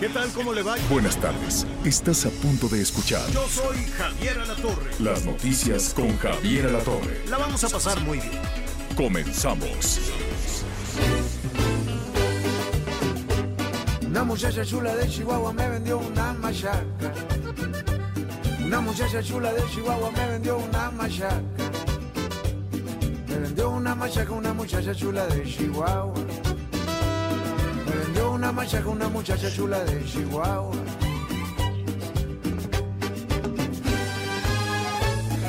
¿Qué tal? ¿Cómo le va? Buenas tardes. Estás a punto de escuchar Yo soy Javier Alatorre. las noticias con Javier Alatorre. La vamos a pasar muy bien. Comenzamos. Una muchacha chula de Chihuahua me vendió una machaca. Una muchacha chula de Chihuahua me vendió una machaca. Me vendió una machaca una muchacha chula de Chihuahua. Me vendió una machaca una muchacha chula de Chihuahua.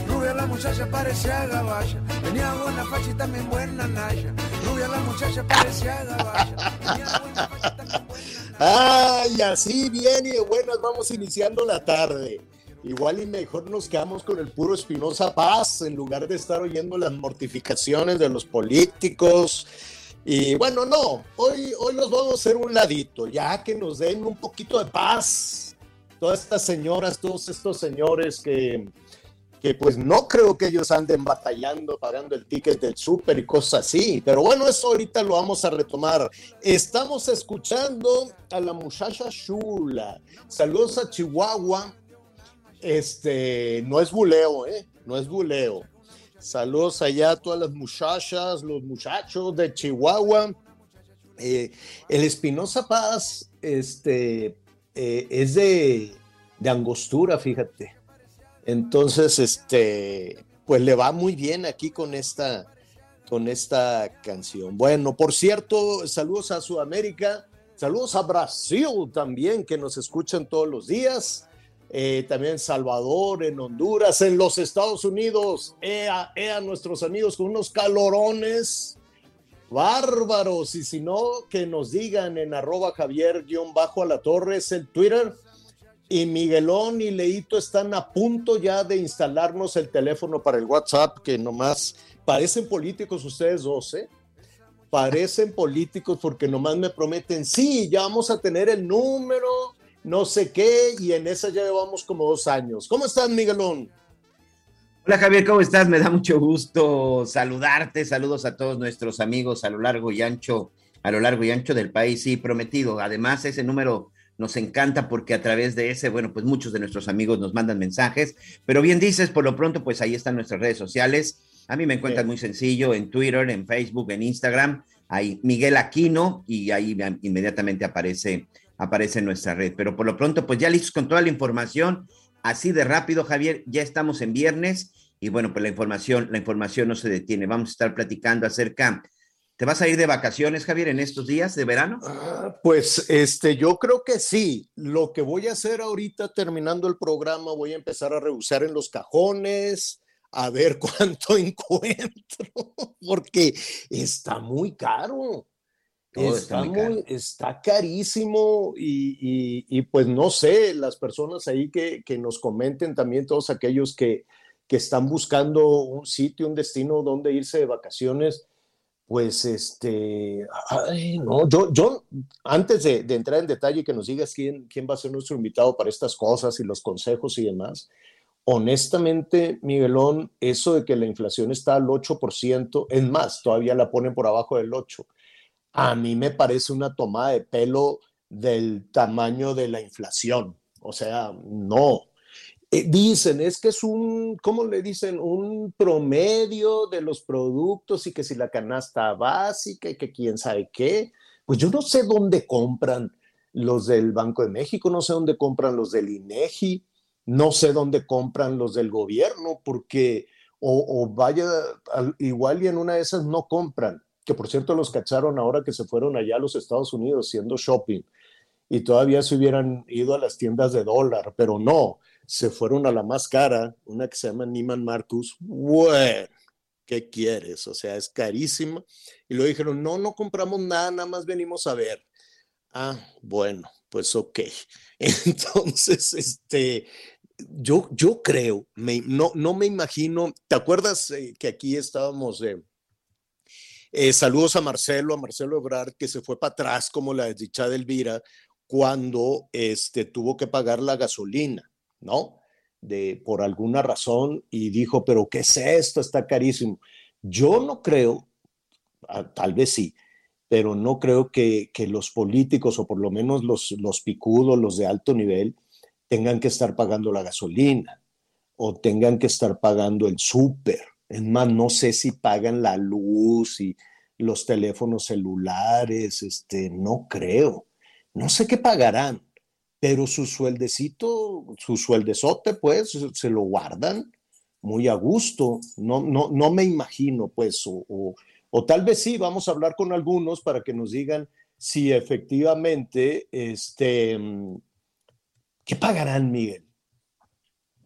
Rubia la muchacha parecía gabacha. Tenía buena facha y también buena naya. Rubia la muchacha parecía gabacha. Tenía buena facha y buena Ay, así bien y de buenas vamos iniciando la tarde. Igual y mejor nos quedamos con el puro Espinosa Paz en lugar de estar oyendo las mortificaciones de los políticos. Y bueno, no, hoy, hoy los vamos a hacer un ladito, ya que nos den un poquito de paz. Todas estas señoras, todos estos señores que, que pues no creo que ellos anden batallando, pagando el ticket del súper y cosas así. Pero bueno, eso ahorita lo vamos a retomar. Estamos escuchando a la muchacha chula. Saludos a Chihuahua. Este, no es buleo, ¿eh? No es buleo. Saludos allá a todas las muchachas, los muchachos de Chihuahua. Eh, el Espinosa Paz, este, eh, es de, de Angostura, fíjate. Entonces, este, pues le va muy bien aquí con esta, con esta canción. Bueno, por cierto, saludos a Sudamérica, saludos a Brasil también, que nos escuchan todos los días. Eh, también en Salvador, en Honduras, en los Estados Unidos, ea, ea, nuestros amigos con unos calorones bárbaros. Y si no, que nos digan en arroba Javier-a la torre, es el Twitter. Y Miguelón y Leito están a punto ya de instalarnos el teléfono para el WhatsApp, que nomás parecen políticos ustedes dos, ¿eh? Parecen políticos porque nomás me prometen, sí, ya vamos a tener el número, no sé qué, y en esa ya llevamos como dos años. ¿Cómo estás, Miguelón? Hola Javier, ¿cómo estás? Me da mucho gusto saludarte. Saludos a todos nuestros amigos a lo largo y ancho, a lo largo y ancho del país. Sí, prometido. Además, ese número nos encanta porque a través de ese, bueno, pues muchos de nuestros amigos nos mandan mensajes. Pero bien dices, por lo pronto, pues ahí están nuestras redes sociales. A mí me encuentran Sí. muy sencillo en Twitter, en Facebook, en Instagram. Ahí Miguel Aquino y ahí inmediatamente aparece, aparece nuestra red. Pero por lo pronto, pues ya listos con toda la información. Así de rápido, Javier, ya estamos en viernes y bueno, pues la información, la información no se detiene. Vamos a estar platicando acerca. ¿Te vas a ir de vacaciones, Javier, en estos días de verano? Ah, Pues este, yo creo que sí. Lo que voy a hacer ahorita terminando el programa, voy a empezar a revisar en los cajones, a ver cuánto encuentro, porque está muy caro. Todo Está, muy, está carísimo y, y- y, pues no sé, las personas ahí que, que nos comenten también, todos aquellos que, que están buscando un sitio, un destino donde irse de vacaciones, pues este, ay, no, yo, yo antes de, de entrar en detalle y que nos digas quién, quién va a ser nuestro invitado para estas cosas y los consejos y demás, honestamente, Miguelón, eso de que la inflación está al 8%, es más, todavía la ponen por abajo del 8%, a mí me parece una tomada de pelo del tamaño de la inflación. O sea, no. Eh, dicen, es que es un, ¿cómo le dicen? Un promedio de los productos y que si la canasta básica y que quién sabe qué. Pues yo no sé dónde compran los del Banco de México, no sé dónde compran los del INEGI, no sé dónde compran los del gobierno, porque o, o vaya, al- igual y en una de esas no compran, que por cierto los cacharon ahora que se fueron allá a los Estados Unidos haciendo shopping y todavía se hubieran ido a las tiendas de dólar, pero no, se fueron a la más cara, una que se llama Neiman Marcus. Bueno, ¿qué quieres? O sea, es carísimo. Y luego dijeron, no, no compramos nada, nada más venimos a ver. Ah, bueno, pues ok. Entonces, este, yo, yo creo, no, no me imagino, ¿te acuerdas eh, que aquí estábamos? Eh, eh, saludos a Marcelo, a Marcelo Ebrard, que se fue para atrás como la desdichada Elvira cuando este, tuvo que pagar la gasolina, ¿no? De, por alguna razón y dijo, pero ¿qué es esto? Está carísimo. Yo no creo, ah, tal vez sí, pero no creo que, que los políticos o por lo menos los, los picudos, los de alto nivel, tengan que estar pagando la gasolina o tengan que estar pagando el súper. Es más, no sé si pagan la luz y los teléfonos celulares, este, no creo. No sé qué pagarán, pero su sueldecito, su sueldezote, pues, se lo guardan muy a gusto. No, no, no me imagino, pues, o, o tal vez sí, vamos a hablar con algunos para que nos digan si efectivamente este, ¿Qué pagarán, Miguel?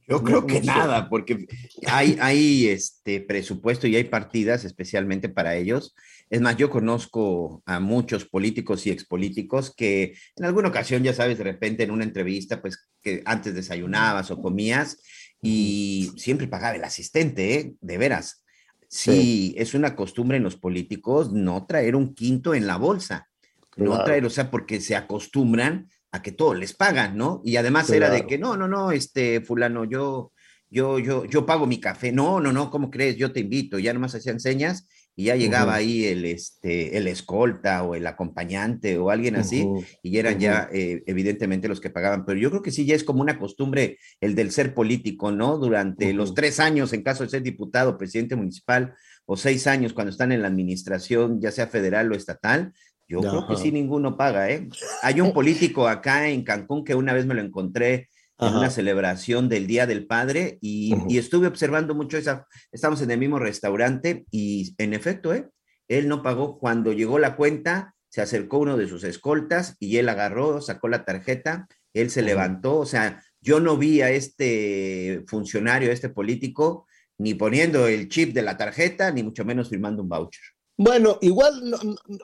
Yo creo que nada, porque hay, hay este presupuesto y hay partidas especialmente para ellos. Es más, yo conozco a muchos políticos y expolíticos que en alguna ocasión, ya sabes, de repente en una entrevista, pues que antes desayunabas o comías y siempre pagaba el asistente, ¿eh? de veras. Sí, es una costumbre en los políticos no traer un quinto en la bolsa, no traer, o sea, porque se acostumbran a que todo les pagan, ¿no? Y además era de que no, no, no, este fulano, yo, yo, yo, yo pago mi café. No, no, no, ¿cómo crees? Yo te invito. Ya nomás hacían señas y ya llegaba ahí el, este, el escolta o el acompañante o alguien así, y eran ya eh, evidentemente los que pagaban. Pero yo creo que sí, ya es como una costumbre el del ser político, ¿no? Durante los tres años, en caso de ser diputado, presidente municipal, o seis años cuando están en la administración, ya sea federal o estatal, yo creo que sí, ninguno paga, ¿eh? Hay un político acá en Cancún que una vez me lo encontré en una celebración del Día del Padre y, estuve observando mucho esa, estamos en el mismo restaurante y en efecto, ¿eh? Él no pagó cuando llegó la cuenta, se acercó uno de sus escoltas y él agarró, sacó la tarjeta, él se levantó, o sea, yo no vi a este funcionario, a este político, ni poniendo el chip de la tarjeta, ni mucho menos firmando un voucher. Bueno, igual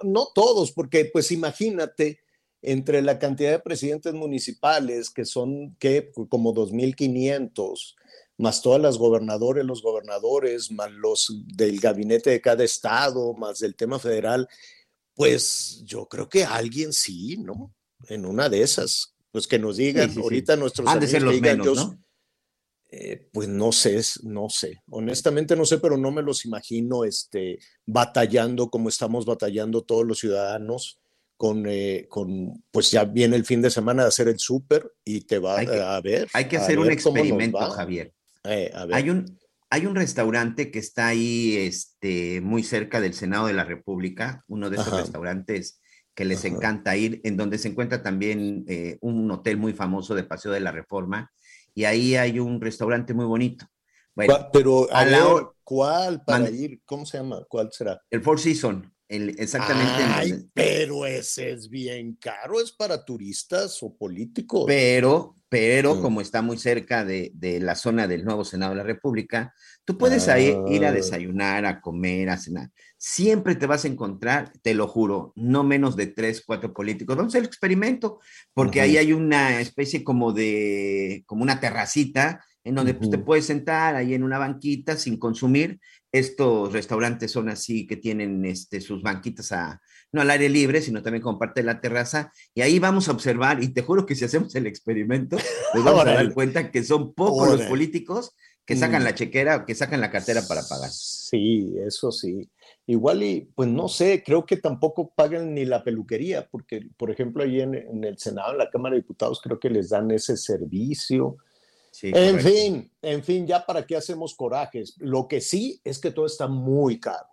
no, todos, porque pues imagínate, entre la cantidad de presidentes municipales, que son que como 2.500, más todas las gobernadores, los gobernadores, más los del gabinete de cada estado, más del tema federal, pues yo creo que alguien sí, ¿no? En una de esas, pues que nos digan, ahorita nuestros Han de ser los menos, ¿no? Eh, pues no sé, no sé, honestamente no sé, pero no me los imagino este, batallando como estamos batallando todos los ciudadanos con, eh, con, pues ya viene el fin de semana de hacer el súper y te va a ver. Hay que hacer un experimento, Javier. Eh, hay, un, hay un restaurante que está ahí este, muy cerca del Senado de la República, uno de esos restaurantes que les encanta ir, en donde se encuentra también un hotel muy famoso de Paseo de la Reforma, y ahí hay un restaurante muy bonito. Bueno, pero a ¿cuál para ir? ¿Cómo se llama? ¿Cuál será? El Four Seasons, exactamente. Ay, pero ese es bien caro, es para turistas o políticos. Pero, pero mm. como está muy cerca de, de, la zona del nuevo Senado de la República, tú puedes ir a ah. desayunar, a comer, a cenar. Siempre te vas a encontrar, te lo juro, no menos de tres, cuatro políticos. Vamos a hacer el experimento, porque ahí hay una especie como de, como una terracita en donde pues, te puedes sentar ahí en una banquita sin consumir. Estos restaurantes son así que tienen este, sus banquitas a, no al aire libre, sino también como parte de la terraza. Y ahí vamos a observar, y te juro que si hacemos el experimento, nos vamos a dar cuenta que son pocos los políticos que sacan mm. la chequera, que sacan la cartera para pagar. Sí, eso sí. Igual y, pues no sé, creo que tampoco pagan ni la peluquería, porque, por ejemplo, ahí en, en el Senado, en la Cámara de Diputados, creo que les dan ese servicio en fin, en fin, ya para qué hacemos corajes. Lo que sí es que todo está muy caro.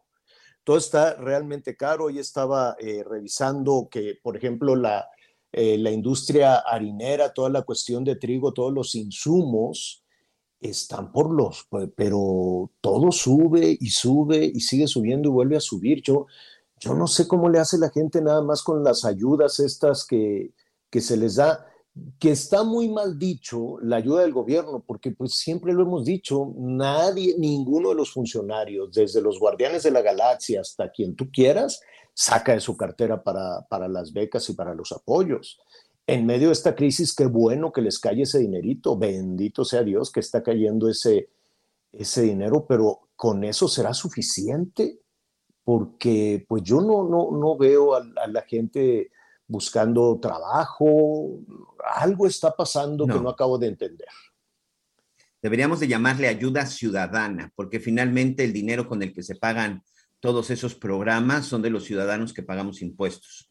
Todo está realmente caro. Hoy estaba eh, revisando que, por ejemplo, la, eh, la industria harinera, toda la cuestión de trigo, todos los insumos están por los, pero todo sube y sube y sigue subiendo y vuelve a subir. Yo, yo no sé cómo le hace la gente nada más con las ayudas estas que, que se les da que está muy mal dicho la ayuda del gobierno, porque pues siempre lo hemos dicho, nadie, ninguno de los funcionarios, desde los guardianes de la galaxia hasta quien tú quieras, saca de su cartera para, para las becas y para los apoyos. En medio de esta crisis, qué bueno que les cae ese dinerito, bendito sea Dios que está cayendo ese, ese dinero, pero con eso será suficiente, porque pues yo no, no, no veo a, a la gente buscando trabajo, algo está pasando que no acabo de entender. Deberíamos de llamarle ayuda ciudadana, porque finalmente el dinero con el que se pagan todos esos programas son de los ciudadanos que pagamos impuestos,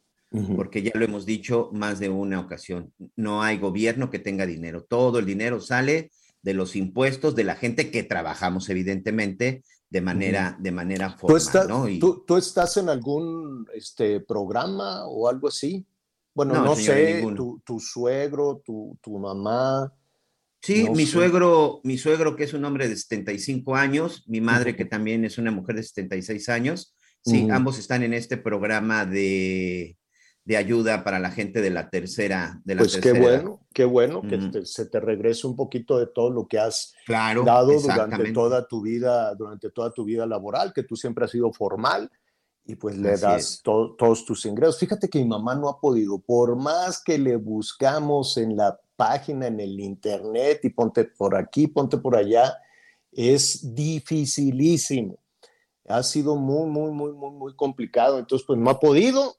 porque ya lo hemos dicho más de una ocasión, no hay gobierno que tenga dinero, todo el dinero sale de los impuestos de la gente que trabajamos evidentemente de manera, de manera formal. ¿Tú estás, ¿no? ¿tú, estás en algún este, programa o algo así? Bueno, no, sé, tu, suegro, tu, tu mamá. Sí, mi suegro, mi suegro que es un hombre de 75 años, mi madre que también es una mujer de 76 años. Sí, ambos están en este programa de, de, ayuda para la gente de la tercera. De la pues qué bueno, qué bueno que se te regrese un poquito de todo lo que has dado durante toda tu vida, durante toda tu vida laboral, que tú siempre has sido formal y pues le das todos tus ingresos. Fíjate que mi mamá no ha podido, por más que le buscamos en la página, en el internet y ponte por aquí, ponte por allá, es dificilísimo. Ha sido muy, muy, muy, muy, muy complicado. Entonces, pues no ha podido.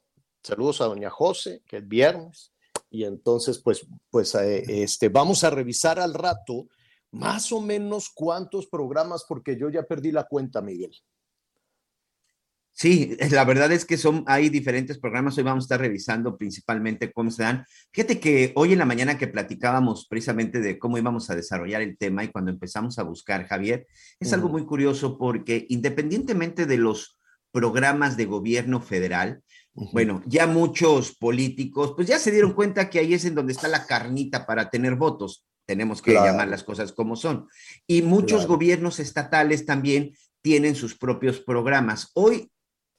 Saludos a doña José, que es viernes. Y entonces, pues, pues eh, este, vamos a revisar al rato más o menos cuántos programas, porque yo ya perdí la cuenta, Miguel. Sí, la verdad es que son, hay diferentes programas. Hoy vamos a estar revisando principalmente cómo se dan. Fíjate que hoy en la mañana que platicábamos precisamente de cómo íbamos a desarrollar el tema y cuando empezamos a buscar, Javier, es algo muy curioso porque independientemente de los programas de gobierno federal, bueno, ya muchos políticos, pues ya se dieron cuenta que ahí es en donde está la carnita para tener votos. Tenemos que llamar las cosas como son. Y muchos gobiernos estatales también tienen sus propios programas. Hoy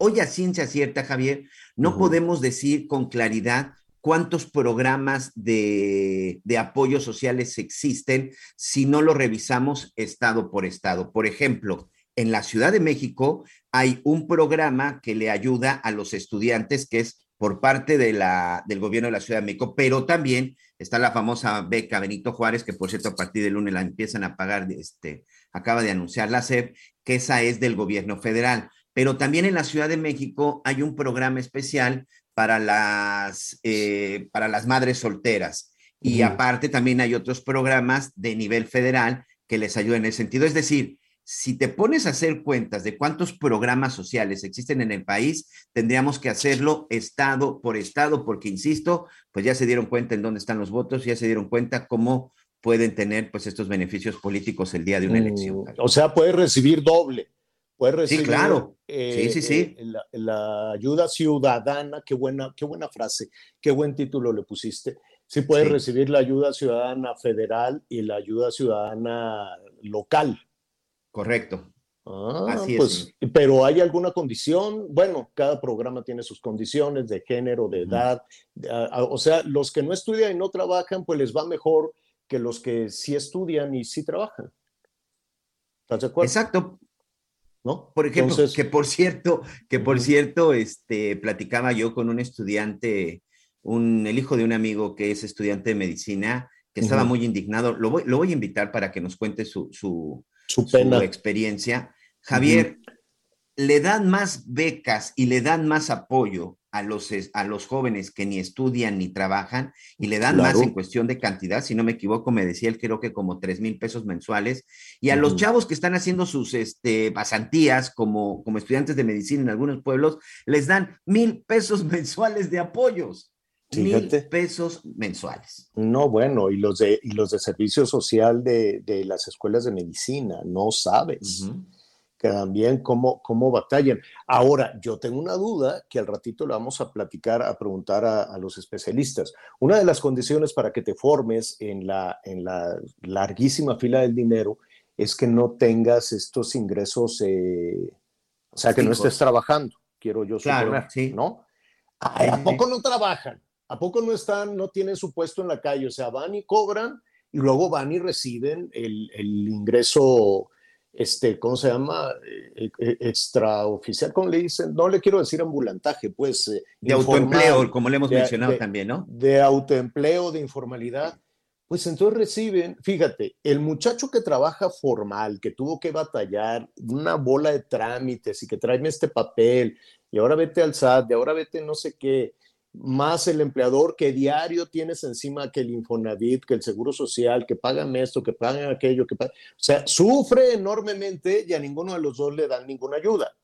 Hoy a ciencia cierta, Javier, no podemos decir con claridad cuántos programas de, de apoyos sociales existen si no lo revisamos estado por estado. Por ejemplo, en la Ciudad de México hay un programa que le ayuda a los estudiantes que es por parte de la, del gobierno de la Ciudad de México, pero también está la famosa beca Benito Juárez, que por cierto a partir del lunes la empiezan a pagar, este, acaba de anunciar la SEP, que esa es del gobierno federal pero también en la Ciudad de México hay un programa especial para las, eh, para las madres solteras. Y aparte también hay otros programas de nivel federal que les ayudan en ese sentido. Es decir, si te pones a hacer cuentas de cuántos programas sociales existen en el país, tendríamos que hacerlo estado por estado, porque, insisto, pues ya se dieron cuenta en dónde están los votos, ya se dieron cuenta cómo pueden tener pues estos beneficios políticos el día de una elección. Mm, o sea, puede recibir doble. Puede recibir sí, claro. sí, sí, sí. Eh, la, ayuda ciudadana, qué buena, qué buena frase, qué buen título le pusiste. Sí puede recibir la ayuda ciudadana federal y la ayuda ciudadana local. Correcto. Ah, Así pues, Pero hay alguna condición, bueno, cada programa tiene sus condiciones de género, de edad, o sea, los que no estudian y no trabajan, pues les va mejor que los que sí estudian y sí trabajan. ¿Estás de acuerdo? Exacto, por ejemplo, que por cierto, que por cierto, este, platicaba yo con un estudiante, un, el hijo de un amigo que es estudiante de medicina, que estaba muy indignado. Lo voy, lo voy, a invitar para que nos cuente su, su, su, experiencia. Javier, le dan más becas y le dan más apoyo a los, a los jóvenes que ni estudian ni trabajan y le dan más en cuestión de cantidad, si no me equivoco, me decía él creo que como tres mil pesos mensuales, y a los chavos que están haciendo sus este, pasantías como, como estudiantes de medicina en algunos pueblos, les dan mil pesos mensuales de apoyos. Mil pesos mensuales. No, bueno, y los de, y los de servicio social de, de las escuelas de medicina, no sabes que también cómo, cómo batallan. Ahora, yo tengo una duda que al ratito le vamos a platicar, a preguntar a, los especialistas. Una de las condiciones para que te formes en la, en la larguísima fila del dinero es que no tengas estos ingresos, eh, o sea, que no estés trabajando, quiero yo claro, sí. ¿no? ¿A poco no trabajan? ¿A poco no están, no tienen su puesto en la calle? O sea, van y cobran y luego van y reciben el, el ingreso, este, ¿cómo se llama? Eh, eh, extraoficial, ¿cómo le dicen? No le quiero decir ambulantaje, pues. Eh, de autoempleo, como le hemos mencionado también, ¿no? De autoempleo, de informalidad. Pues entonces reciben, fíjate, el muchacho que trabaja formal, que tuvo que batallar una bola de trámites y que tráeme este papel, y ahora vete al SAT, y ahora vete no sé qué, más el empleador que diario tienes encima que el Infonavit, que el Seguro Social, que pagan esto, que pagan aquello, que pagan... O sea, sufre enormemente y a ninguno de los dos le dan ninguna ayuda.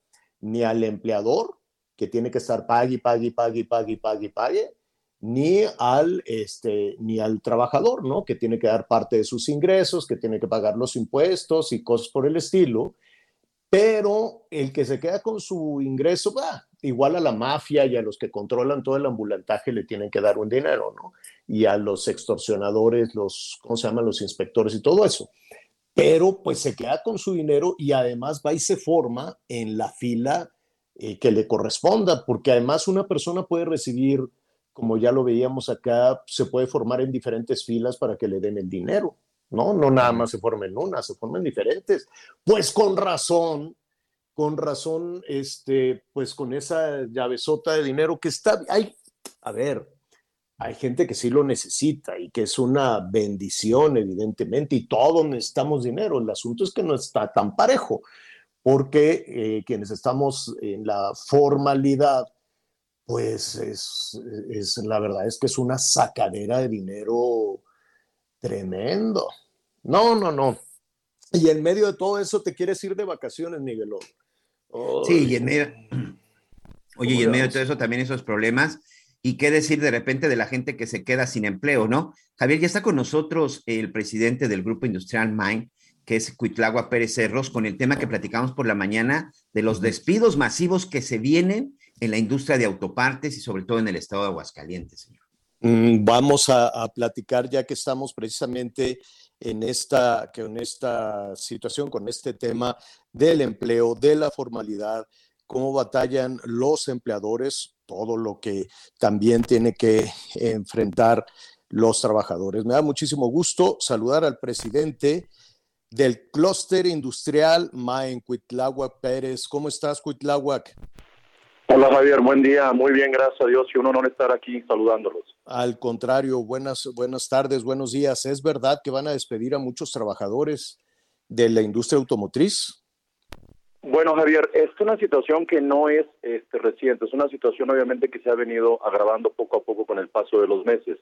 Ni al empleador, que tiene que estar pague, pague, pague, pague, pague, pague, ni al, este, ni al trabajador, ¿no? Que tiene que dar parte de sus ingresos, que tiene que pagar los impuestos y cosas por el estilo. Pero el que se queda con su ingreso, va, igual a la mafia y a los que controlan todo el ambulantaje le tienen que dar un dinero, ¿no? Y a los extorsionadores, los, ¿cómo se llaman? Los inspectores y todo eso. Pero pues se queda con su dinero y además va y se forma en la fila eh, que le corresponda, porque además una persona puede recibir como ya lo veíamos acá, se puede formar en diferentes filas para que le den el dinero, ¿no? No nada más se formen en una, se forman diferentes. Pues con razón, con razón, este, pues con esa llavesota de dinero que está, hay, a ver, hay gente que sí lo necesita y que es una bendición, evidentemente, y todos necesitamos dinero. El asunto es que no está tan parejo, porque eh, quienes estamos en la formalidad, pues es, es, la verdad es que es una sacadera de dinero tremendo. No, no, no. Y en medio de todo eso te quieres ir de vacaciones, Miguelón. sí, y en medio, oye, y en medio de todo eso también esos problemas. Y qué decir de repente de la gente que se queda sin empleo, ¿no? Javier, ya está con nosotros el presidente del Grupo Industrial Mine, que es Cuitlagua Pérez Cerros, con el tema que platicamos por la mañana de los despidos masivos que se vienen en la industria de autopartes y sobre todo en el estado de Aguascalientes, señor? Mm, vamos a, platicar ya que estamos precisamente en esta, en esta situación, con este tema del empleo, de la formalidad, cómo batallan los empleadores, todo lo que también tiene que enfrentar los trabajadores. Me da muchísimo gusto saludar al presidente del clúster industrial Maen Cuitláhuac Pérez. ¿Cómo estás, Cuitláhuac? Hola Javier, buen día, muy bien, gracias a Dios y un honor estar aquí saludándolos. Al contrario, buenas, buenas tardes, buenos días. ¿Es verdad que van a despedir a muchos trabajadores de la industria automotriz? Bueno, Javier, es una situación que no es este, reciente, es una situación obviamente que se ha venido agravando poco a poco con el paso de los meses.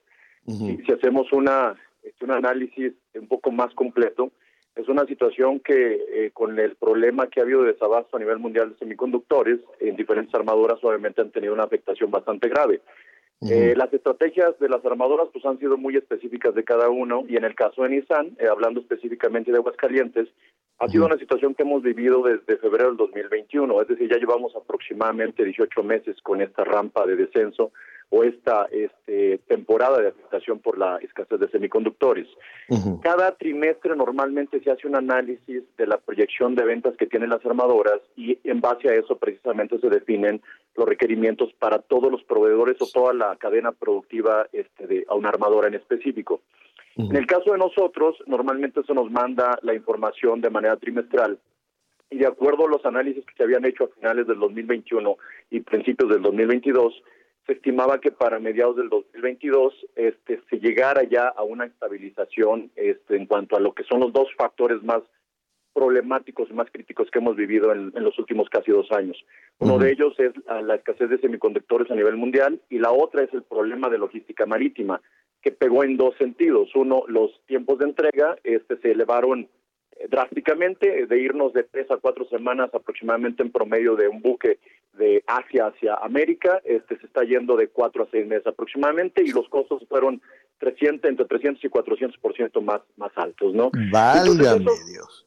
y si hacemos una, este, un análisis un poco más completo, es una situación que eh, con el problema que ha habido de desabasto a nivel mundial de semiconductores, en diferentes armadoras obviamente han tenido una afectación bastante grave. Eh, las estrategias de las armadoras pues han sido muy específicas de cada uno y en el caso de Nissan, eh, hablando específicamente de Aguascalientes, ha sido una situación que hemos vivido desde febrero del 2021, es decir, ya llevamos aproximadamente 18 meses con esta rampa de descenso o esta este, temporada de afectación por la escasez de semiconductores. Cada trimestre normalmente se hace un análisis de la proyección de ventas que tienen las armadoras y en base a eso precisamente se definen los requerimientos para todos los proveedores o toda la cadena productiva este, de a una armadora en específico. En el caso de nosotros, normalmente se nos manda la información de manera trimestral y de acuerdo a los análisis que se habían hecho a finales del 2021 y principios del 2022, se estimaba que para mediados del 2022 este, se llegara ya a una estabilización este, en cuanto a lo que son los dos factores más problemáticos y más críticos que hemos vivido en, los últimos casi dos años. Uno de ellos es la escasez de semiconductores a nivel mundial y la otra es el problema de logística marítima, que pegó en dos sentidos. Uno, los tiempos de entrega este, se elevaron drásticamente, de irnos de tres a cuatro semanas aproximadamente en promedio de un buque de Asia hacia América, este se está yendo de cuatro a seis meses aproximadamente y los costos fueron 300, entre 300 y 400 por ciento más, más altos, ¿no? Válgame Dios.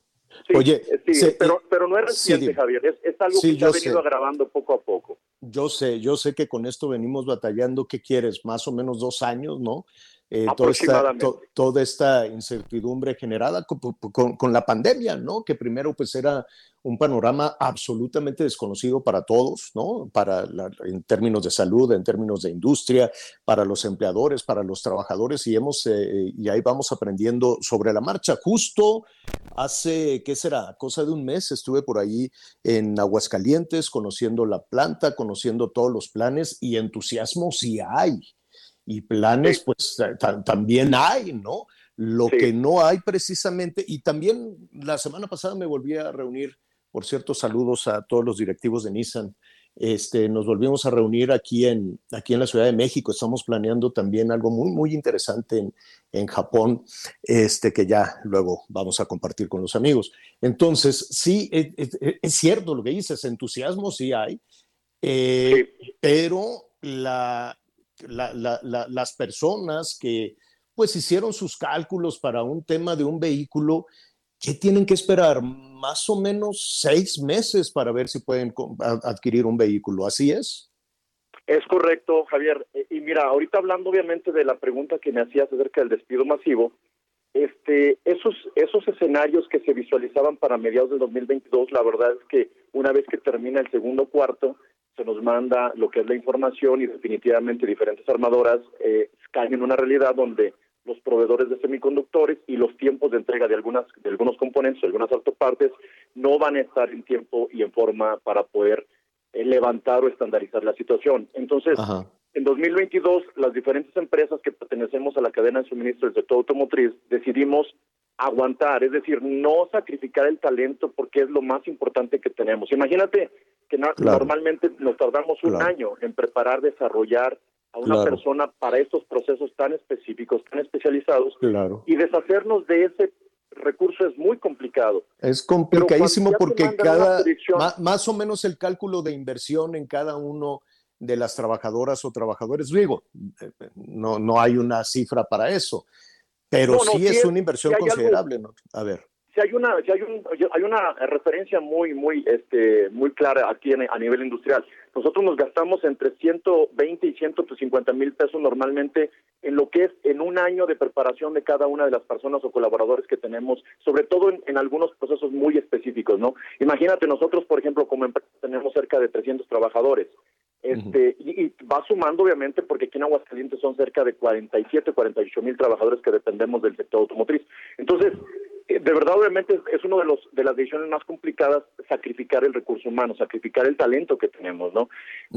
Oye, sí, pero, pero no es reciente, Javier, es, es algo que se ha venido agravando poco a poco. Yo sé, yo sé que con esto venimos batallando, ¿qué quieres? Más o menos dos años, ¿no? Eh, toda, esta, toda, esta, incertidumbre generada con, la pandemia, ¿no? Que primero pues era un panorama absolutamente desconocido para todos, ¿no? Para en términos de salud, en términos de industria, para los empleadores, para los trabajadores, y hemos, eh, y ahí vamos aprendiendo sobre la marcha. Justo hace, ¿qué será? Cosa de un mes estuve por ahí en Aguascalientes, conociendo la planta, conociendo todos los planes, y entusiasmo sí hay. Y planes, pues también hay, ¿no? Lo que no hay precisamente, y también la semana pasada me volví a reunir por cierto, saludos a todos los directivos de Nissan. Este, nos volvimos a reunir aquí en, aquí en la Ciudad de México. Estamos planeando también algo muy, muy interesante en, en Japón, este, que ya luego vamos a compartir con los amigos. Entonces, sí, es, cierto lo que dices, entusiasmo sí hay, eh, pero la, las personas que pues hicieron sus cálculos para un tema de un vehículo, ¿qué tienen que esperar? Más o menos seis meses para ver si pueden adquirir un vehículo. ¿Así es? Es correcto, Javier. Eh, y mira, ahorita hablando obviamente de la pregunta que me hacías acerca del despido masivo, este, esos, esos escenarios que se visualizaban para mediados del 2022, la verdad es que una vez que termina el segundo cuarto, se nos manda lo que es la información y definitivamente diferentes armadoras eh, caen en una realidad donde los proveedores de semiconductores y los tiempos de entrega de algunas de algunos componentes, de algunas autopartes, no van a estar en tiempo y en forma para poder eh, levantar o estandarizar la situación. Entonces, en 2022, las diferentes empresas que pertenecemos a la cadena de suministro del sector automotriz decidimos aguantar, es decir, no sacrificar el talento porque es lo más importante que tenemos. Imagínate que normalmente nos tardamos un año en preparar, desarrollar a una persona para estos procesos tan específicos, tan especializados, y deshacernos de ese recurso es muy complicado. Es complicadísimo porque cada, más, o menos el cálculo de inversión en cada uno de las trabajadoras o trabajadores, digo, eh, no, no hay una cifra para eso, pero sí, es, una inversión considerable, ¿no? A ver si hay una si hay, un, hay una referencia muy muy este muy clara aquí a nivel industrial. Nosotros nos gastamos entre 120 y 150 mil pesos normalmente en lo que es en un año de preparación de cada una de las personas o colaboradores que tenemos sobre todo en, algunos procesos muy específicos no imagínate nosotros por ejemplo como empresa tenemos cerca de 300 trabajadores. Este, y, y, va sumando obviamente porque aquí en Aguascalientes son cerca de 47, 48 mil trabajadores que dependemos del sector automotriz. Entonces, de verdad, obviamente, es uno de los de las decisiones más complicadas sacrificar el recurso humano, sacrificar el talento que tenemos, ¿no?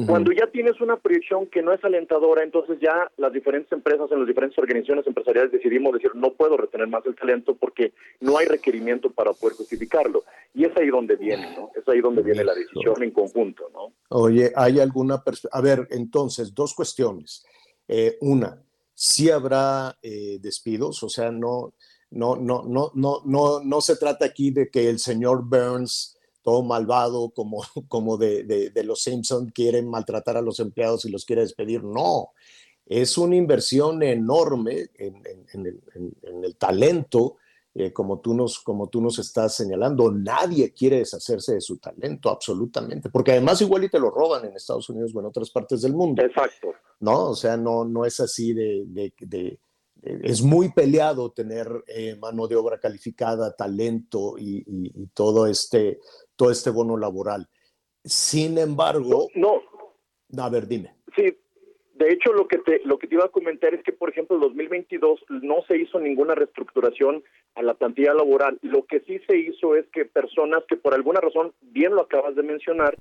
Cuando ya tienes una proyección que no es alentadora, entonces ya las diferentes empresas en las diferentes organizaciones empresariales decidimos decir no puedo retener más el talento porque no hay requerimiento para poder justificarlo. Y es ahí donde viene, ¿no? Es ahí donde viene la decisión en conjunto, ¿no? Oye, ¿hay alguna... A ver, entonces, dos cuestiones. Eh, una, si habrá eh, despidos, o sea, no no, no, no, no, no, no se trata aquí de que el señor Burns, todo malvado como, como de, de, los Simpsons, quiere maltratar a los empleados y los quiere despedir. No, es una inversión enorme en, el, talento, eh, como, tú nos, como tú nos estás señalando. Nadie quiere deshacerse de su talento, absolutamente, porque además igual y te lo roban en Estados Unidos o en otras partes del mundo. Exacto. No, o sea, no, no es así de, de es muy peleado tener eh, mano de obra calificada, talento y, todo, este, todo este bono laboral. Sin embargo, no, A ver, dime. Sí, de hecho lo que te lo que te iba a comentar es que por ejemplo en 2022 no se hizo ninguna reestructuración a la plantilla laboral. Lo que sí se hizo es que personas que por alguna razón, bien lo acabas de mencionar,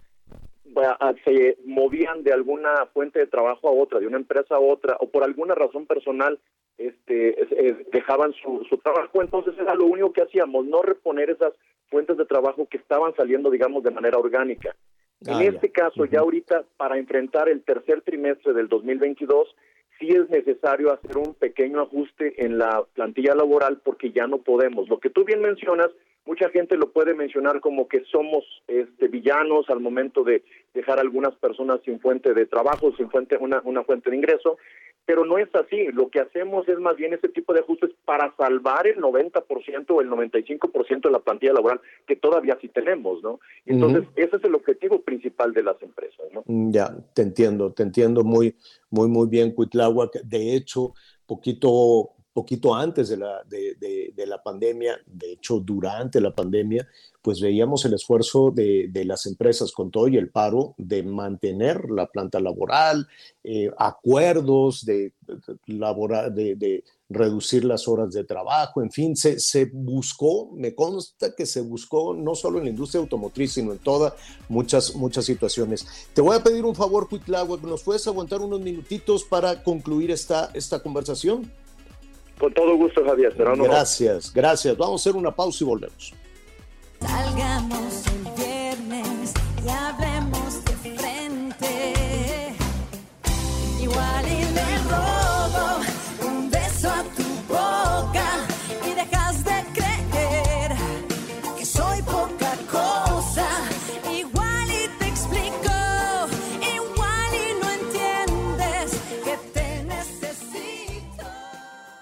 se movían de alguna fuente de trabajo a otra, de una empresa a otra, o por alguna razón personal este, dejaban su, su trabajo, entonces era lo único que hacíamos, no reponer esas fuentes de trabajo que estaban saliendo, digamos, de manera orgánica. en ah, este caso, ya ahorita, para enfrentar el tercer trimestre del 2022, sí es necesario hacer un pequeño ajuste en la plantilla laboral porque ya no podemos. Lo que tú bien mencionas, mucha gente lo puede mencionar como que somos este, villanos al momento de dejar a algunas personas sin fuente de trabajo, sin fuente una, una fuente de ingreso, pero no es así. Lo que hacemos es más bien ese tipo de ajustes para salvar el 90% o el 95% de la plantilla laboral que todavía sí tenemos, ¿no? Entonces, ese es el objetivo principal de las empresas, ¿no? Mm, ya, te entiendo, te entiendo muy, muy, muy bien, Cuitláhuac. De hecho, poquito poquito antes de la, de, la pandemia, de hecho durante la pandemia, pues veíamos el esfuerzo de, de las empresas con todo y el paro de mantener la planta laboral, eh, acuerdos de, laboral, de, reducir las horas de trabajo, en fin, se, se, buscó, me consta que se buscó no solo en la industria automotriz, sino en todas muchas, muchas situaciones. Te voy a pedir un favor, Cuitlagua, ¿nos puedes aguantar unos minutitos para concluir esta, esta conversación? Con todo gusto, Javier. Será gracias, gracias. Vamos a hacer una pausa y volvemos. Salgamos el viernes y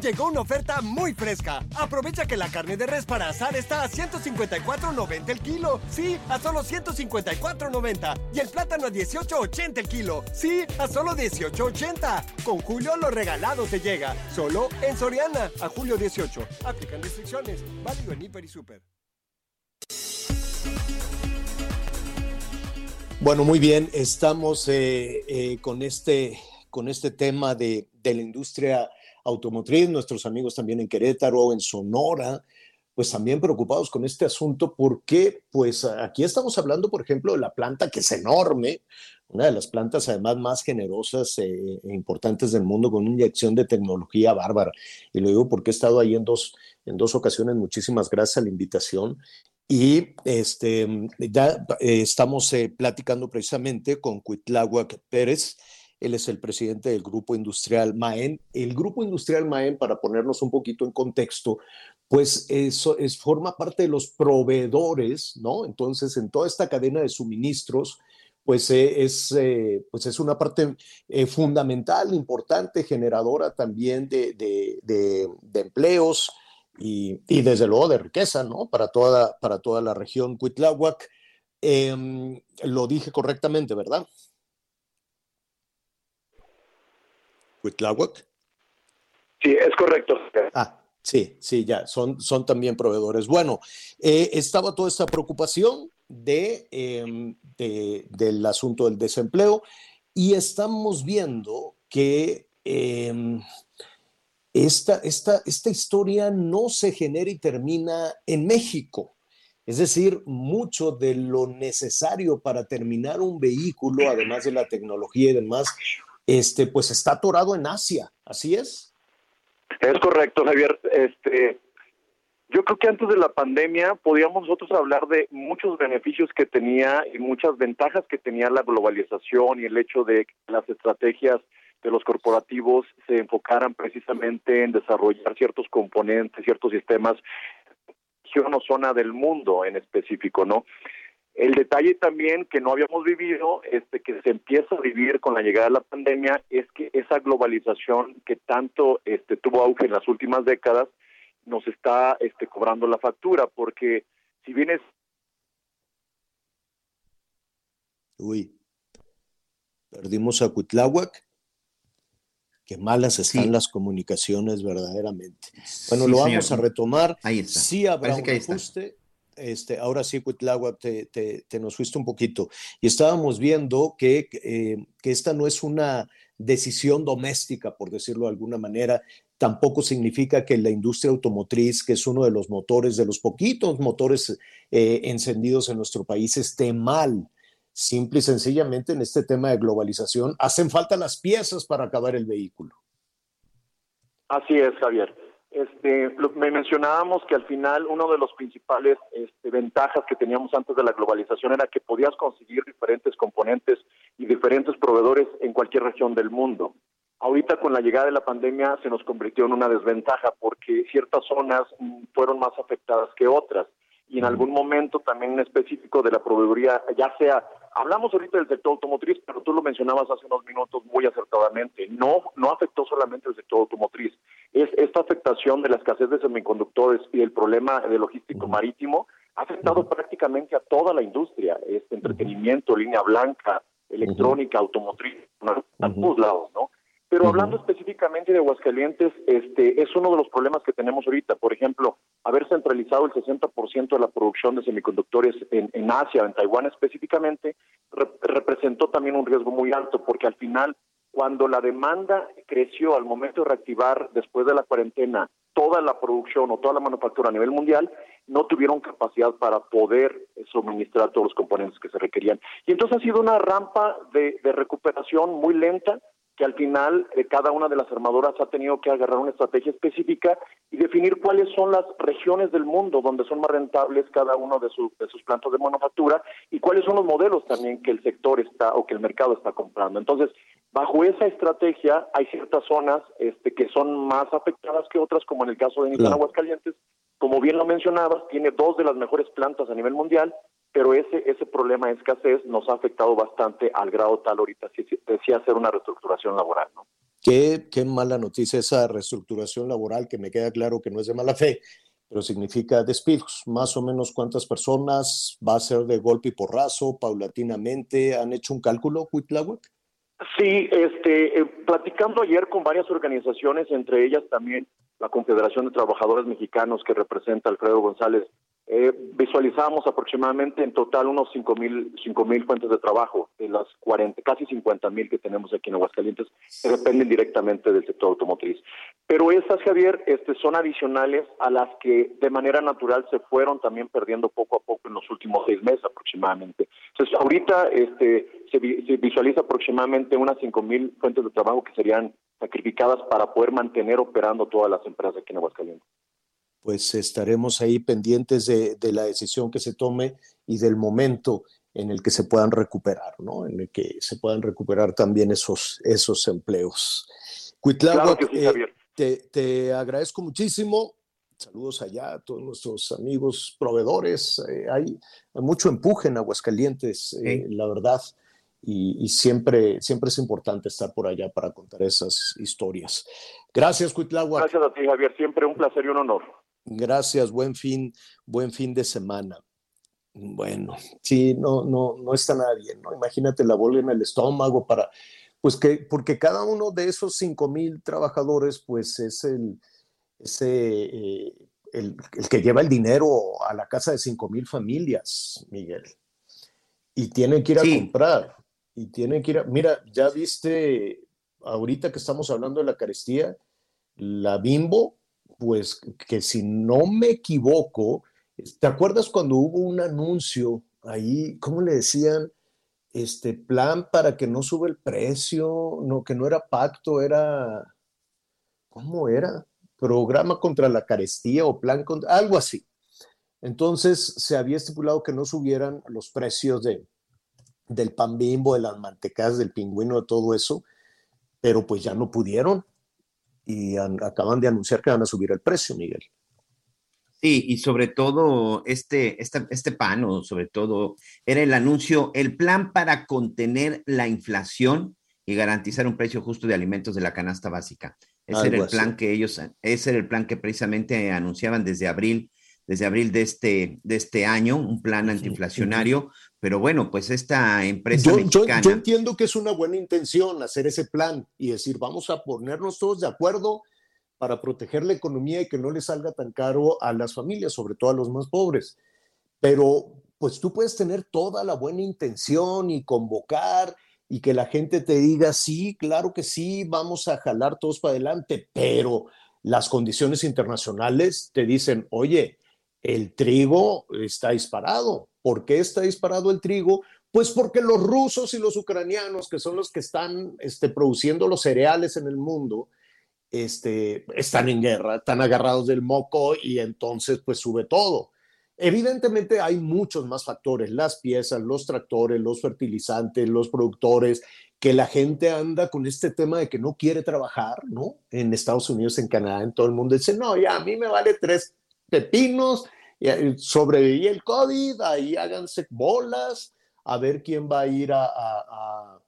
Llegó una oferta muy fresca. Aprovecha que la carne de res para asar está a 154.90 el kilo. Sí, a solo 154.90. Y el plátano a 18.80 el kilo. Sí, a solo 18.80. Con Julio lo regalado te llega. Solo en Soriana. A julio 18. Aplican restricciones. Válido en Hiper y Super. Bueno, muy bien. Estamos eh, eh, con, este, con este tema de, de la industria automotriz, nuestros amigos también en Querétaro, en Sonora, pues también preocupados con este asunto porque pues aquí estamos hablando, por ejemplo, de la planta que es enorme, una de las plantas además más generosas eh, e importantes del mundo con una inyección de tecnología bárbara. Y lo digo porque he estado ahí en dos, en dos ocasiones, muchísimas gracias a la invitación. Y este, ya eh, estamos eh, platicando precisamente con Cuitláhuac Pérez, él es el presidente del Grupo Industrial Maen. El Grupo Industrial Maen, para ponernos un poquito en contexto, pues eso es, forma parte de los proveedores, ¿no? Entonces, en toda esta cadena de suministros, pues eh, es, eh, pues es una parte eh, fundamental, importante, generadora también de, de, empleos y, y, desde luego de riqueza, ¿no? Para toda, para toda la región Cuitláhuac. Em, lo dije correctamente, ¿verdad? Cuitláhuac. Sí, es correcto. Ah, sí, sí, ya, son, son también proveedores. Bueno, eh, estaba toda esta preocupación de, em, de, del asunto del desempleo y estamos viendo que em, esta, esta, esta historia no se genera y termina en México. Es decir, mucho de lo necesario para terminar un vehículo, además de la tecnología y demás, este, pues está atorado en Asia, ¿así es? Es correcto, Javier. Este, yo creo que antes de la pandemia podíamos nosotros hablar de muchos beneficios que tenía y muchas ventajas que tenía la globalización y el hecho de que las estrategias de los corporativos se enfocaran precisamente en desarrollar ciertos componentes, ciertos sistemas, región o zona del mundo en específico, ¿no? El detalle también que no habíamos vivido, este, que se empieza a vivir con la llegada de la pandemia, es que esa globalización que tanto este, tuvo auge en las últimas décadas nos está este, cobrando la factura, porque si bien es... Uy, perdimos a Cuitláhuac. Qué malas están las comunicaciones verdaderamente. Bueno, lo vamos a retomar. Ahí está. Sí habrá un ajuste este, ahora sí, Cuitlagua, te, te, nos fuiste un poquito. Y estábamos viendo que, eh, que esta no es una decisión doméstica, por decirlo de alguna manera, tampoco significa que la industria automotriz, que es uno de los motores, de los poquitos motores eh, encendidos en nuestro país, esté mal. Simple y sencillamente en este tema de globalización, hacen falta las piezas para acabar el vehículo. Así es, Javier. Este, me mencionábamos que al final uno de los principales este, ventajas que teníamos antes de la globalización era que podías conseguir diferentes componentes y diferentes proveedores en cualquier región del mundo. Ahorita con la llegada de la pandemia se nos convirtió en una desventaja porque ciertas zonas fueron más afectadas que otras y en algún momento también en específico de la proveeduría, ya sea, hablamos ahorita del sector automotriz, pero tú lo mencionabas hace unos minutos muy acertadamente, no, no afectó solamente el sector automotriz, es esta afectación de la escasez de semiconductores y el problema de logístico marítimo ha afectado prácticamente a toda la industria, este entretenimiento, línea blanca, electrónica, automotriz, a todos lados, ¿no? Pero hablando específicamente de Aguascalientes, este es uno de los problemas que tenemos ahorita. Por ejemplo, haber centralizado el 60% de la producción de semiconductores en, en Asia, en Taiwán específicamente, representó también un riesgo muy alto, porque al final, cuando la demanda creció al momento de reactivar después de la cuarentena toda la producción o toda la manufactura a nivel mundial, no tuvieron capacidad para poder suministrar todos los componentes que se requerían. Y entonces ha sido una rampa de, de recuperación muy lenta, que al final eh, cada una de las armadoras ha tenido que agarrar una estrategia específica y definir cuáles son las regiones del mundo donde son más rentables cada uno de, de sus plantas de manufactura y cuáles son los modelos también que el sector está o que el mercado está comprando. Entonces, bajo esa estrategia hay ciertas zonas este, que son más afectadas que otras, como en el caso de Nissan Aguascalientes. Como bien lo mencionabas, tiene dos de las mejores plantas a nivel mundial pero ese ese problema de escasez nos ha afectado bastante al grado tal ahorita si decía hacer una reestructuración laboral, ¿no? Qué, qué mala noticia esa reestructuración laboral, que me queda claro que no es de mala fe, pero significa despidos. Más o menos cuántas personas va a ser de golpe y porrazo, paulatinamente. ¿Han hecho un cálculo, Cuitláhuac? Sí, este, eh, platicando ayer con varias organizaciones, entre ellas también la Confederación de Trabajadores Mexicanos que representa Alfredo González eh, visualizamos aproximadamente en total unos 5 mil cinco mil fuentes de trabajo de las 40, casi 50 mil que tenemos aquí en Aguascalientes que dependen directamente del sector automotriz. Pero esas, Javier, este, son adicionales a las que de manera natural se fueron también perdiendo poco a poco en los últimos seis meses aproximadamente. Entonces, ahorita este, se, se visualiza aproximadamente unas 5 mil fuentes de trabajo que serían sacrificadas para poder mantener operando todas las empresas aquí en Aguascalientes pues estaremos ahí pendientes de, la decisión que se tome y del momento en el que se puedan recuperar, ¿no? En el que se puedan recuperar también esos, esos empleos. Cuitlao, eh, te, te, agradezco muchísimo. Saludos allá a todos nuestros amigos proveedores. Eh, hay, mucho empuje en Aguascalientes, eh, la verdad. Y, siempre, siempre es importante estar por allá para contar esas historias. Gracias, Cuitlagua. Gracias a ti, Javier. Siempre un placer y un honor. Gracias, buen fin, buen fin de semana. Bueno, sí, no, no, no está nada bien, ¿no? Imagínate la bola en el estómago para, pues que, porque cada uno de esos cinco mil trabajadores, pues es el, ese, eh, el, que lleva el dinero a la casa de cinco mil familias, Miguel. Y tienen que ir a comprar, y tienen que ir a, mira, ya viste, ahorita que estamos hablando de la carestía, la bimbo pues que si no me equivoco, ¿te acuerdas cuando hubo un anuncio ahí, cómo le decían? Este plan para que no sube el precio, no, que no era pacto, era, ¿cómo era? Programa contra la carestía o plan contra, algo así. Entonces se había estipulado que no subieran los precios de, del pan bimbo, de las mantecas, del pingüino, de todo eso, pero pues ya no pudieron y acaban de anunciar que van a subir el precio, Miguel. Sí, y sobre todo este, este, este pan, o sobre todo, era el anuncio, el plan para contener la inflación y garantizar un precio justo de alimentos de la canasta básica. Ese era el plan que ellos, ese era el plan que precisamente anunciaban desde abril desde abril de este, de este año, un plan antiinflacionario, pero bueno, pues esta empresa yo, mexicana... Yo, entiendo que es una buena intención hacer ese plan y decir, vamos a ponernos todos de acuerdo para proteger la economía y que no le salga tan caro a las familias, sobre todo a los más pobres. Pero pues tú puedes tener toda la buena intención y convocar y que la gente te diga, sí, claro que sí, vamos a jalar todos para adelante, pero las condiciones internacionales te dicen, oye, el trigo está disparado. ¿Por qué está disparado el trigo? Pues porque los rusos y los ucranianos, que son los que están este, produciendo los cereales en el mundo, este, están en guerra, están agarrados del moco y entonces pues sube todo. Evidentemente hay muchos más factores, las piezas, los tractores, los fertilizantes, los productores, que la gente anda con este tema de que no quiere trabajar, ¿no? En Estados Unidos, en Canadá, en todo el mundo. Dice, no, ya a mí me vale tres pepinos eh, sobreviví el COVID, ahí háganse bolas, a ver quién va a ir a, a-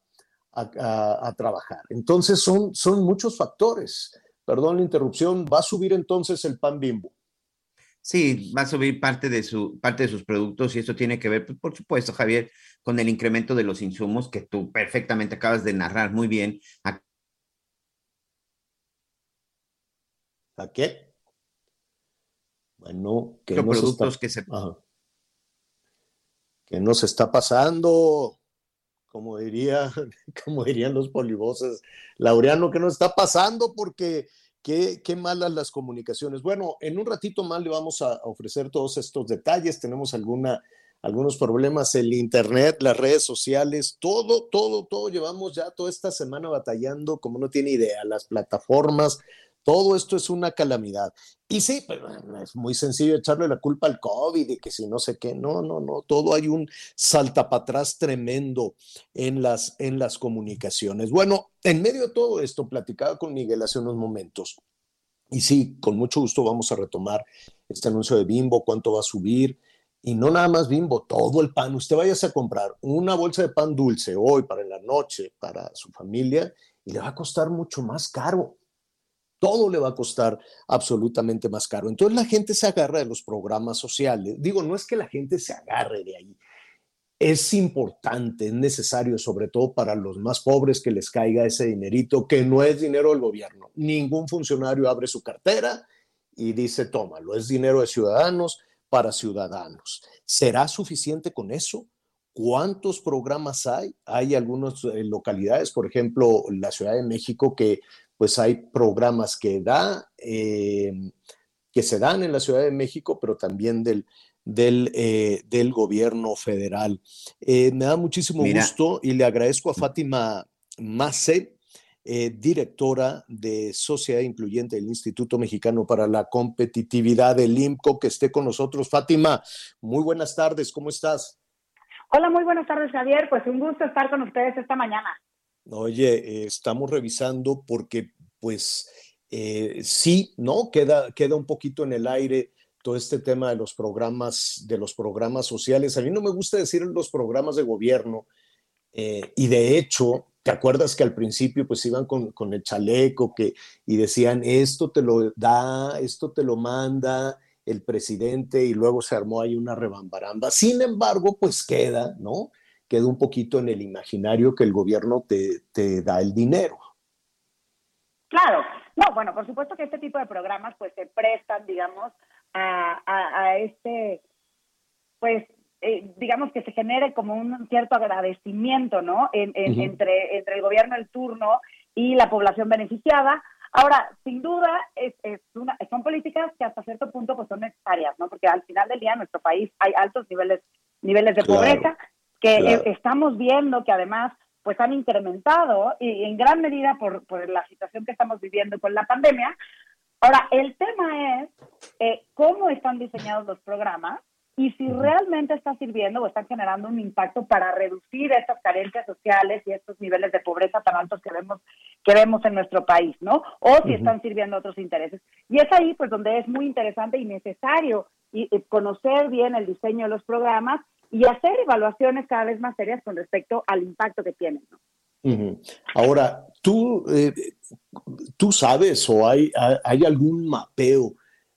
a- a- trabajar. Entonces son, son muchos factores. Perdón la interrupción, va a subir entonces el pan bimbo. Sí, va a subir parte de, su, parte de sus productos y esto tiene que ver, pues, por supuesto, Javier, con el incremento de los insumos que tú perfectamente acabas de narrar muy bien. ¿A qué? Bueno, que nos productos está, que se... Ajá. ¿Qué nos está pasando? Como diría, como dirían los polivoces, Laureano, ¿qué nos está pasando? Porque qué, qué malas las comunicaciones. Bueno, en un ratito más le vamos a ofrecer todos estos detalles. Tenemos alguna, algunos problemas, el internet, las redes sociales, todo, todo, todo. Llevamos ya toda esta semana batallando, como no tiene idea, las plataformas. Todo esto es una calamidad. Y sí, pero es muy sencillo echarle la culpa al COVID y que si no sé qué. No, no, no. Todo hay un saltapatrás tremendo en las, en las comunicaciones. Bueno, en medio de todo esto, platicaba con Miguel hace unos momentos. Y sí, con mucho gusto vamos a retomar este anuncio de Bimbo, cuánto va a subir. Y no nada más Bimbo, todo el pan. Usted vaya a comprar una bolsa de pan dulce hoy para la noche, para su familia, y le va a costar mucho más caro todo le va a costar absolutamente más caro. Entonces la gente se agarra de los programas sociales. Digo, no es que la gente se agarre de ahí. Es importante, es necesario, sobre todo para los más pobres, que les caiga ese dinerito, que no es dinero del gobierno. Ningún funcionario abre su cartera y dice, tómalo, es dinero de ciudadanos para ciudadanos. ¿Será suficiente con eso? ¿Cuántos programas hay? Hay algunas eh, localidades, por ejemplo, la Ciudad de México, que pues hay programas que da, eh, que se dan en la Ciudad de México, pero también del, del, eh, del gobierno federal. Eh, me da muchísimo Mira. gusto y le agradezco a Fátima Mace, eh, directora de Sociedad Incluyente del Instituto Mexicano para la Competitividad del IMCO, que esté con nosotros. Fátima, muy buenas tardes, ¿cómo estás? Hola, muy buenas tardes, Javier. Pues un gusto estar con ustedes esta mañana. Oye, estamos revisando porque, pues, eh, sí, ¿no? Queda, queda un poquito en el aire todo este tema de los programas, de los programas sociales. A mí no me gusta decir los programas de gobierno, eh, y de hecho, ¿te acuerdas que al principio pues iban con, con el chaleco que, y decían, esto te lo da, esto te lo manda el presidente, y luego se armó ahí una rebambaramba. Sin embargo, pues queda, ¿no? Queda un poquito en el imaginario que el gobierno te, te da el dinero. Claro, no, bueno, por supuesto que este tipo de programas pues se prestan, digamos, a, a, a este, pues, eh, digamos que se genere como un cierto agradecimiento, ¿no? En, en- entre, entre el gobierno del turno y la población beneficiada. Ahora, sin duda, es, es una, son políticas que hasta cierto punto pues son necesarias, ¿no? Porque al final del día en nuestro país hay altos niveles, niveles de Claro, pobreza que claro. eh, estamos viendo que además pues han incrementado y en gran medida por, por la situación que estamos viviendo con la pandemia. Ahora, el tema es eh, cómo están diseñados los programas y si realmente está sirviendo o están generando un impacto para reducir estas carencias sociales y estos niveles de pobreza tan altos que vemos que vemos en nuestro país, ¿no? O si están sirviendo otros intereses. Y es ahí pues donde es muy interesante y necesario y, y conocer bien el diseño de los programas y hacer evaluaciones cada vez más serias con respecto al impacto que tienen, ¿no? Ahora, ¿tú, eh, tú sabes o hay, hay algún mapeo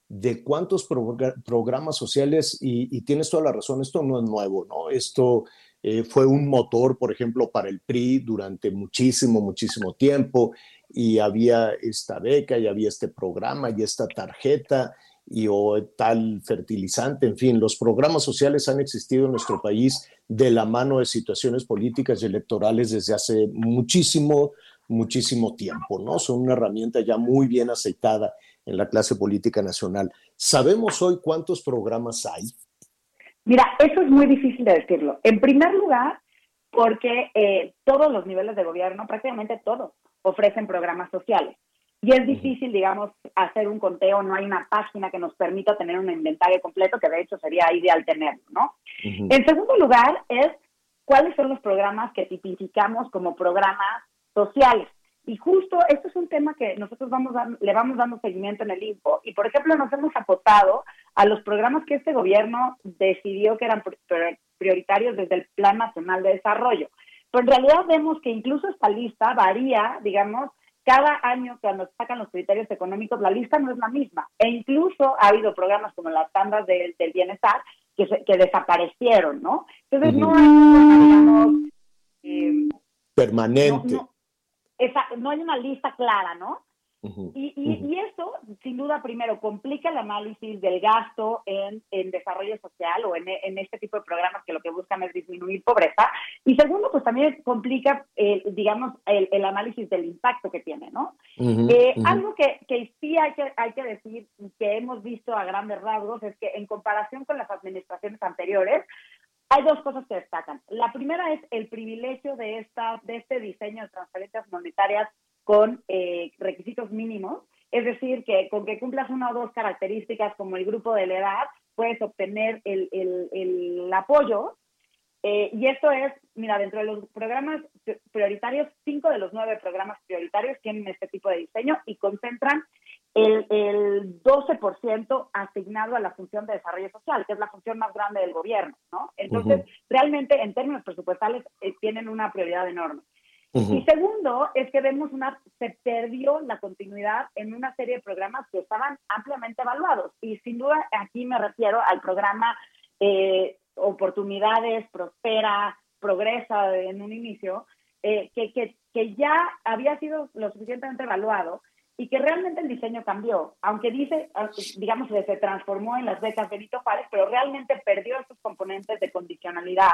de cuántos progra- programas sociales, y, y tienes toda la razón, esto no es nuevo, ¿no? Esto eh, fue un motor, por ejemplo, para el PRI durante muchísimo, muchísimo tiempo, y había esta beca, y había este programa, y esta tarjeta, y o tal fertilizante, en fin, los programas sociales han existido en nuestro país de la mano de situaciones políticas y electorales desde hace muchísimo, muchísimo tiempo, ¿no? Son una herramienta ya muy bien aceitada en la clase política nacional. ¿Sabemos hoy cuántos programas hay? Mira, eso es muy difícil de decirlo. En primer lugar, porque eh, todos los niveles de gobierno, prácticamente todos, ofrecen programas sociales. Y es difícil, digamos, hacer un conteo, no hay una página que nos permita tener un inventario completo, que de hecho sería ideal tenerlo, ¿no? En segundo lugar, es cuáles son los programas que tipificamos como programas sociales. Y justo esto es un tema que nosotros vamos dan- le vamos dando seguimiento en el INPO. Y, por ejemplo, nos hemos apostado a los programas que este gobierno decidió que eran prioritarios desde el Plan Nacional de Desarrollo. Pero en realidad vemos que incluso esta lista varía, digamos, cada año cuando sacan los criterios económicos, la lista no es la misma. E incluso ha habido programas como las tandas del bienestar que, que desaparecieron, ¿no? Entonces no hay, digamos, eh, permanente. No, esa, no hay una lista clara, ¿no? Y, y, y, eso, sin duda, primero, complica el análisis del gasto en, en desarrollo social o en, en, este tipo de programas que lo que buscan es disminuir pobreza. Y segundo, pues también complica, eh, digamos, el, el, análisis del impacto que tiene, ¿no? eh, Algo que, que sí hay que, hay que decir, que hemos visto a grandes rasgos, es que en comparación con las administraciones anteriores, hay dos cosas que destacan. La primera es el privilegio de, esta, de este diseño de transferencias monetarias con eh, requisitos mínimos, es decir, que con que cumplas una o dos características como el grupo de la edad, puedes obtener el, el, el apoyo. Eh, y esto es, mira, dentro de los programas prioritarios, cinco de los nueve programas prioritarios tienen este tipo de diseño y concentran el, el 12% asignado a la función de desarrollo social, que es la función más grande del gobierno, ¿no? Entonces, uh -huh. realmente, en términos presupuestales, eh, tienen una prioridad enorme. Y segundo, es que vemos una, se perdió la continuidad en una serie de programas que estaban ampliamente evaluados. Y sin duda aquí me refiero al programa eh, Oportunidades, Prospera, Progresa en un inicio, eh, que, que, que ya había sido lo suficientemente evaluado y que realmente el diseño cambió, aunque dice, digamos, que se transformó en las becas Benito Juárez, pero realmente perdió estos componentes de condicionalidad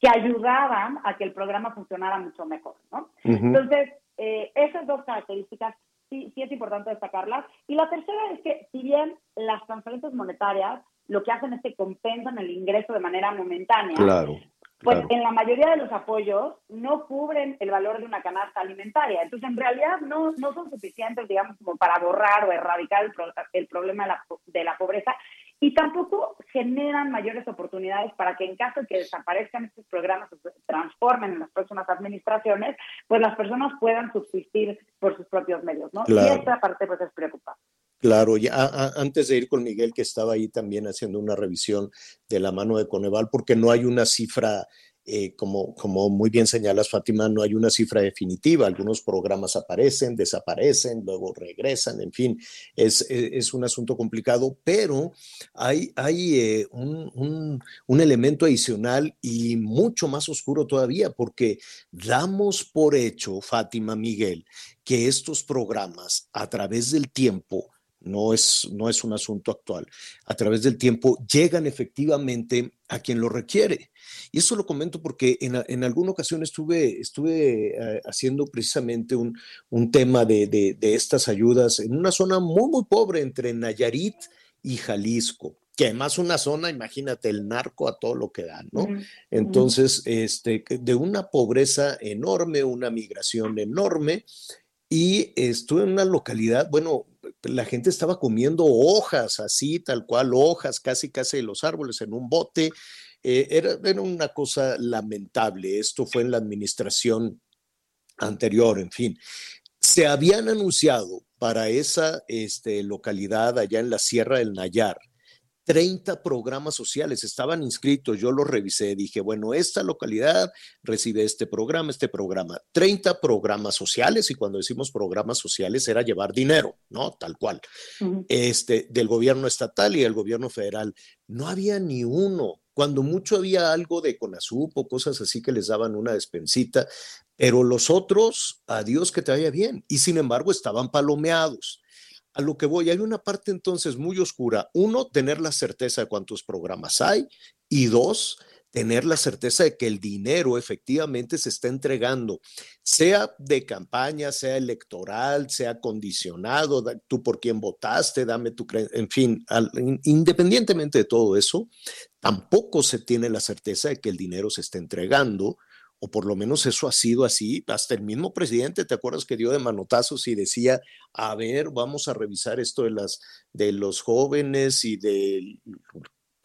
que ayudaban a que el programa funcionara mucho mejor, ¿no? Uh -huh. Entonces, eh, esas dos características sí, sí es importante destacarlas. Y la tercera es que, si bien las transferencias monetarias lo que hacen es que compensan el ingreso de manera momentánea, claro. Pues Claro. en la mayoría de los apoyos no cubren el valor de una canasta alimentaria. Entonces, en realidad no, no son suficientes, digamos, como para borrar o erradicar el, pro el problema de la, de la, pobreza y tampoco generan mayores oportunidades para que en caso de que desaparezcan estos programas o se transformen en las próximas administraciones, pues las personas puedan subsistir por sus propios medios, ¿no? Claro. Y esta parte pues es preocupante. Claro, ya a, antes de ir con Miguel, que estaba ahí también haciendo una revisión de la mano de Coneval, porque no hay una cifra, eh, como, muy bien señalas, Fátima, no hay una cifra definitiva. Algunos programas aparecen, desaparecen, luego regresan, en fin, es, un asunto complicado, pero hay, eh, un, elemento adicional y mucho más oscuro todavía, porque damos por hecho, Fátima, Miguel, que estos programas a través del tiempo, no es un asunto actual. A través del tiempo llegan efectivamente a quien lo requiere. Y eso lo comento porque en, en alguna ocasión estuve, estuve uh, haciendo precisamente un, un tema de, de, de, estas ayudas en una zona muy, muy pobre entre Nayarit y Jalisco que además una zona, imagínate, el narco a todo lo que da, ¿no? Entonces, este, de una pobreza enorme, una migración enorme, y estuve en una localidad, bueno, la gente estaba comiendo hojas así, tal cual, hojas casi, casi de los árboles en un bote. Eh, era, era una cosa lamentable. Esto fue en la administración anterior, en fin. Se habían anunciado para esa este, localidad allá en la Sierra del Nayar 30 programas sociales estaban inscritos, yo los revisé, dije, bueno, esta localidad recibe este programa, este programa, 30 programas sociales y cuando decimos programas sociales era llevar dinero, ¿no? Tal cual, uh -huh. este, del gobierno estatal y del gobierno federal. No había ni uno, cuando mucho había algo de CONASUP o cosas así que les daban una despensita, pero los otros, adiós que te vaya bien, y sin embargo estaban palomeados. A lo que voy, hay una parte entonces muy oscura. Uno, tener la certeza de cuántos programas hay. Y dos, tener la certeza de que el dinero efectivamente se está entregando, sea de campaña, sea electoral, sea condicionado, tú por quién votaste, dame tu en fin, independientemente de todo eso, tampoco se tiene la certeza de que el dinero se está entregando o por lo menos eso ha sido así, hasta el mismo presidente, ¿te acuerdas que dio de manotazos y decía, a ver, vamos a revisar esto de las de los jóvenes y de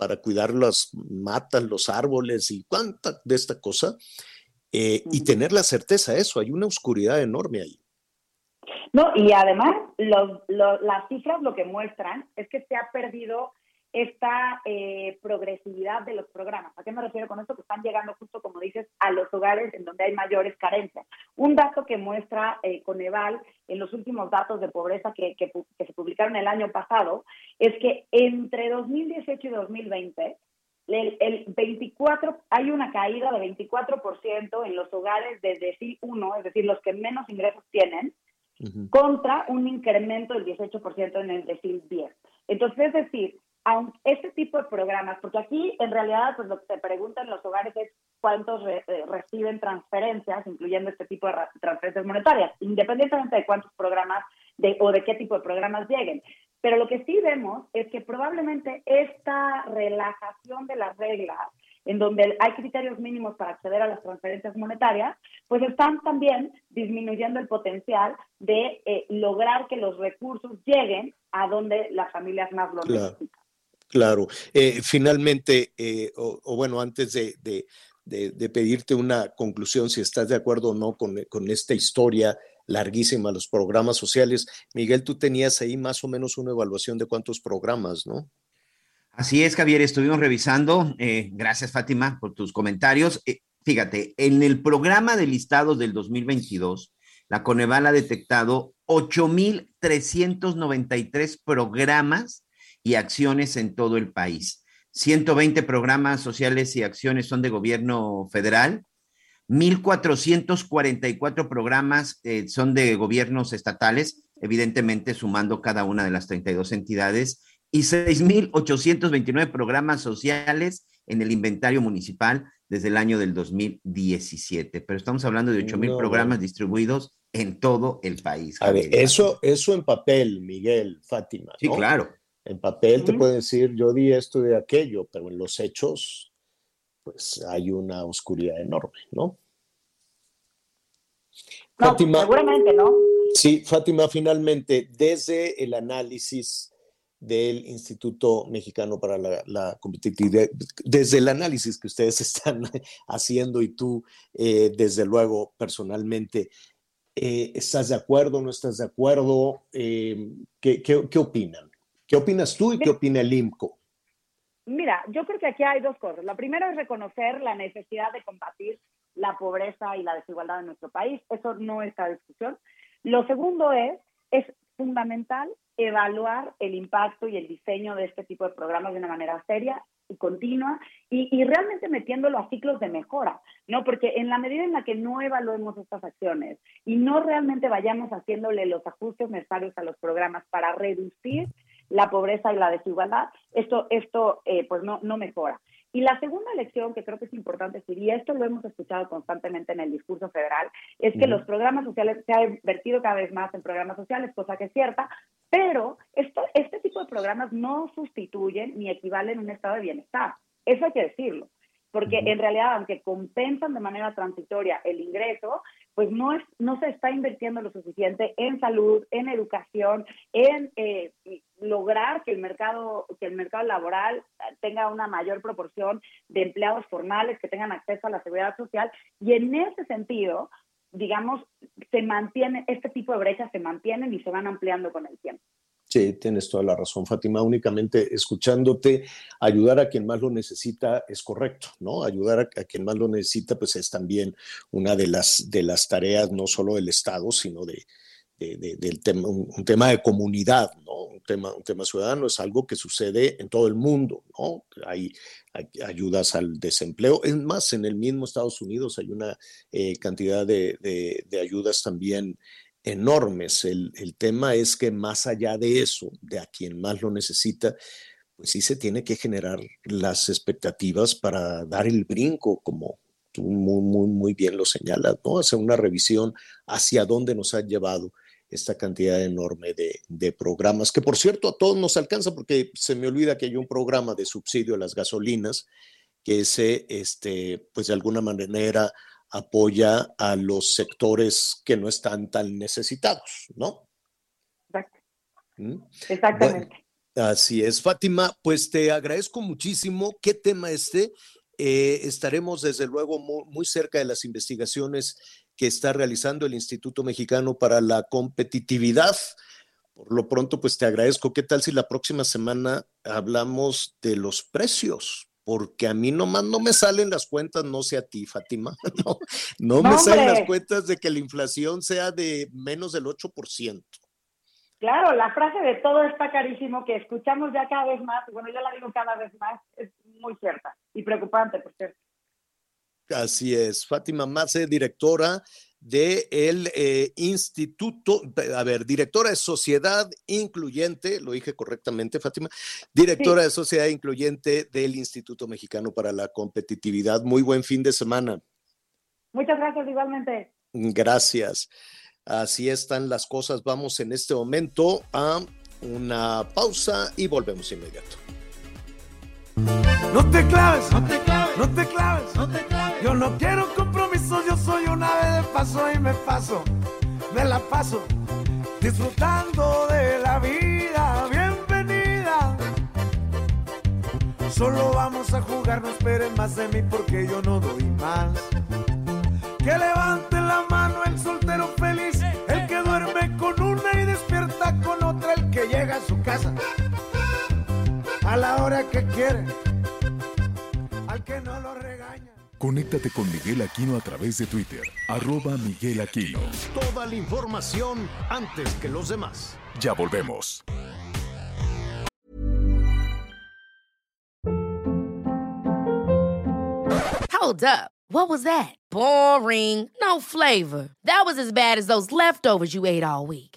para cuidar las matas, los árboles y cuánta de esta cosa? Eh, y tener la certeza de eso, hay una oscuridad enorme ahí. No, y además los, los, las cifras lo que muestran es que se ha perdido esta eh, progresividad de los programas. ¿A qué me refiero con esto? Que están llegando justo, como dices, a los hogares en donde hay mayores carencias. Un dato que muestra eh, Coneval en los últimos datos de pobreza que, que, que se publicaron el año pasado es que entre 2018 y 2020 el, el 24, hay una caída de 24% en los hogares de decil 1, es decir, los que menos ingresos tienen, contra un incremento del 18% en el decil 10. Entonces, es decir, aunque este tipo de programas, porque aquí en realidad pues lo que se preguntan los hogares es cuántos eh, reciben transferencias, incluyendo este tipo de transferencias monetarias, independientemente de cuántos programas de, o de qué tipo de programas lleguen. Pero lo que sí vemos es que probablemente esta relajación de las reglas, en donde hay criterios mínimos para acceder a las transferencias monetarias, pues están también disminuyendo el potencial de eh, lograr que los recursos lleguen a donde las familias más lo necesitan. Claro. Eh, finalmente, eh, o, bueno, antes de, pedirte una conclusión, si estás de acuerdo o no con, con esta historia larguísima, los programas sociales. Miguel, tú tenías ahí más o menos una evaluación de cuántos programas, ¿no? Así es, Javier, estuvimos revisando. Eh, gracias, Fátima, por tus comentarios. Eh, fíjate, en el programa de listados del 2022, la Coneval ha detectado 8.393 programas y acciones en todo el país. 120 programas sociales y acciones son de gobierno federal, 1.444 programas eh, son de gobiernos estatales, evidentemente sumando cada una de las 32 entidades, y 6.829 programas sociales en el inventario municipal desde el año del 2017. Pero estamos hablando de 8.000 no, programas distribuidos en todo el país. A ver, eso, eso en papel, Miguel, Fátima. Sí, ¿no? claro. En papel uh -huh. te puede decir, yo di esto de aquello, pero en los hechos, pues hay una oscuridad enorme, ¿no? No, Fátima, seguramente no. Sí, Fátima, finalmente, desde el análisis del Instituto Mexicano para la, la, Competitividad, desde el análisis que ustedes están haciendo y tú, eh, desde luego, personalmente, eh, ¿estás de acuerdo, no estás de acuerdo? Eh, ¿qué, qué, qué, opinan? ¿Qué opinas tú y qué opina el IMCO? Mira, yo creo que aquí hay dos cosas. La primera es reconocer la necesidad de combatir la pobreza y la desigualdad en nuestro país. Eso no está en discusión. Lo segundo es, es fundamental evaluar el impacto y el diseño de este tipo de programas de una manera seria y continua y, y, realmente metiéndolo a ciclos de mejora, ¿no? Porque en la medida en la que no evaluemos estas acciones y no realmente vayamos haciéndole los ajustes necesarios a los programas para reducir la pobreza y la desigualdad, esto, esto eh, pues no, no mejora. Y la segunda lección que creo que es importante decir, y esto lo hemos escuchado constantemente en el discurso federal, es que uh -huh. los programas sociales se ha invertido cada vez más en programas sociales, cosa que es cierta, pero esto, este tipo de programas no sustituyen ni equivalen a un estado de bienestar. Eso hay que decirlo porque en realidad, aunque compensan de manera transitoria el ingreso, pues no, es, no se está invirtiendo lo suficiente en salud, en educación, en eh, lograr que el, mercado, que el mercado laboral tenga una mayor proporción de empleados formales que tengan acceso a la seguridad social. Y en ese sentido, digamos, se mantiene, este tipo de brechas se mantienen y se van ampliando con el tiempo. Sí, tienes toda la razón, Fátima. Únicamente escuchándote, ayudar a quien más lo necesita es correcto, ¿no? Ayudar a, a, quien más lo necesita, pues es también una de las, de las tareas, no solo del Estado, sino de, de, de del tema, un, un, tema de comunidad, ¿no? Un tema, un tema ciudadano es algo que sucede en todo el mundo, ¿no? Hay, hay ayudas al desempleo. Es más, en el mismo Estados Unidos hay una eh, cantidad de, de ayudas también enormes. El, el, tema es que más allá de eso, de a quien más lo necesita, pues sí se tiene que generar las expectativas para dar el brinco, como tú muy, muy, muy bien lo señalas, ¿no? Hacer una revisión hacia dónde nos ha llevado esta cantidad enorme de, de, programas, que por cierto a todos nos alcanza, porque se me olvida que hay un programa de subsidio a las gasolinas, que ese, este, pues de alguna manera apoya a los sectores que no están tan necesitados, ¿no? Exacto. ¿Mm? Exactamente. Bueno, así es, Fátima, pues te agradezco muchísimo. ¿Qué tema este? Eh, estaremos desde luego muy, muy, cerca de las investigaciones que está realizando el Instituto Mexicano para la Competitividad Por lo pronto, pues te agradezco. ¿Qué tal si la próxima semana hablamos de los precios? Porque a mí nomás no me salen las cuentas, no sé a ti, Fátima, no, no me salen las cuentas de que la inflación sea de menos del 8%. Claro, la frase de todo está carísimo que escuchamos ya cada vez más, bueno, yo la digo cada vez más, es muy cierta y preocupante, por cierto. Así es, Fátima Mace, directora del Instituto, a ver, directora de Sociedad Incluyente, lo dije correctamente, Fátima, directora de Sociedad Incluyente del Instituto Mexicano para la Competitividad. Muy buen fin de semana. Muchas gracias igualmente. Gracias. Así están las cosas. Vamos en este momento a una pausa y volvemos inmediato. No te claves, no te claves, no te claves, no te claves. Yo no quiero compromisos, yo soy un ave de paso y me paso, me la paso disfrutando de la vida. Bienvenida. Solo vamos a jugar, no esperen más de mí porque yo no doy más. Que levante la mano el soltero feliz, el que duerme con una y despierta con otra, el que llega a su casa a la hora que quiere, no lo regaña. Conéctate con Miguel Aquino a través de Twitter, arroba Miguel Aquino. Toda la información antes que los demás. Ya volvemos. Hold up. What was that? Boring. No flavor. That was as bad as those leftovers you ate all week.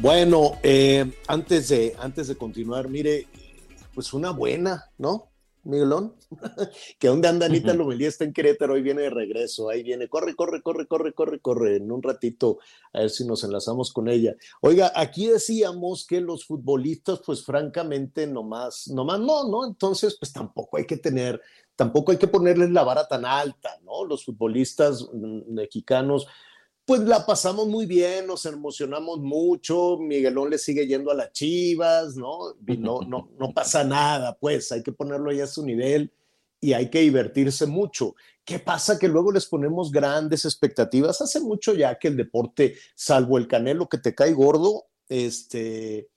Bueno, eh, antes, de, antes de continuar, mire, pues una buena, ¿no? Miguelón, que donde anda Anita Lomelía está en Querétaro, hoy viene de regreso, ahí viene, corre, corre, corre, corre, corre, corre, en un ratito, a ver si nos enlazamos con ella. Oiga, aquí decíamos que los futbolistas, pues francamente, nomás, nomás no, ¿no? Entonces, pues tampoco hay que tener, tampoco hay que ponerles la vara tan alta, ¿no? Los futbolistas mm, mexicanos, pues la pasamos muy bien, nos emocionamos mucho, Miguelón le sigue yendo a las chivas, ¿no? No, no pasa nada, pues hay que ponerlo ya a su nivel y hay que divertirse mucho. ¿Qué pasa? Que luego les ponemos grandes expectativas. Hace mucho ya que el deporte, salvo el canelo que te cae gordo, este,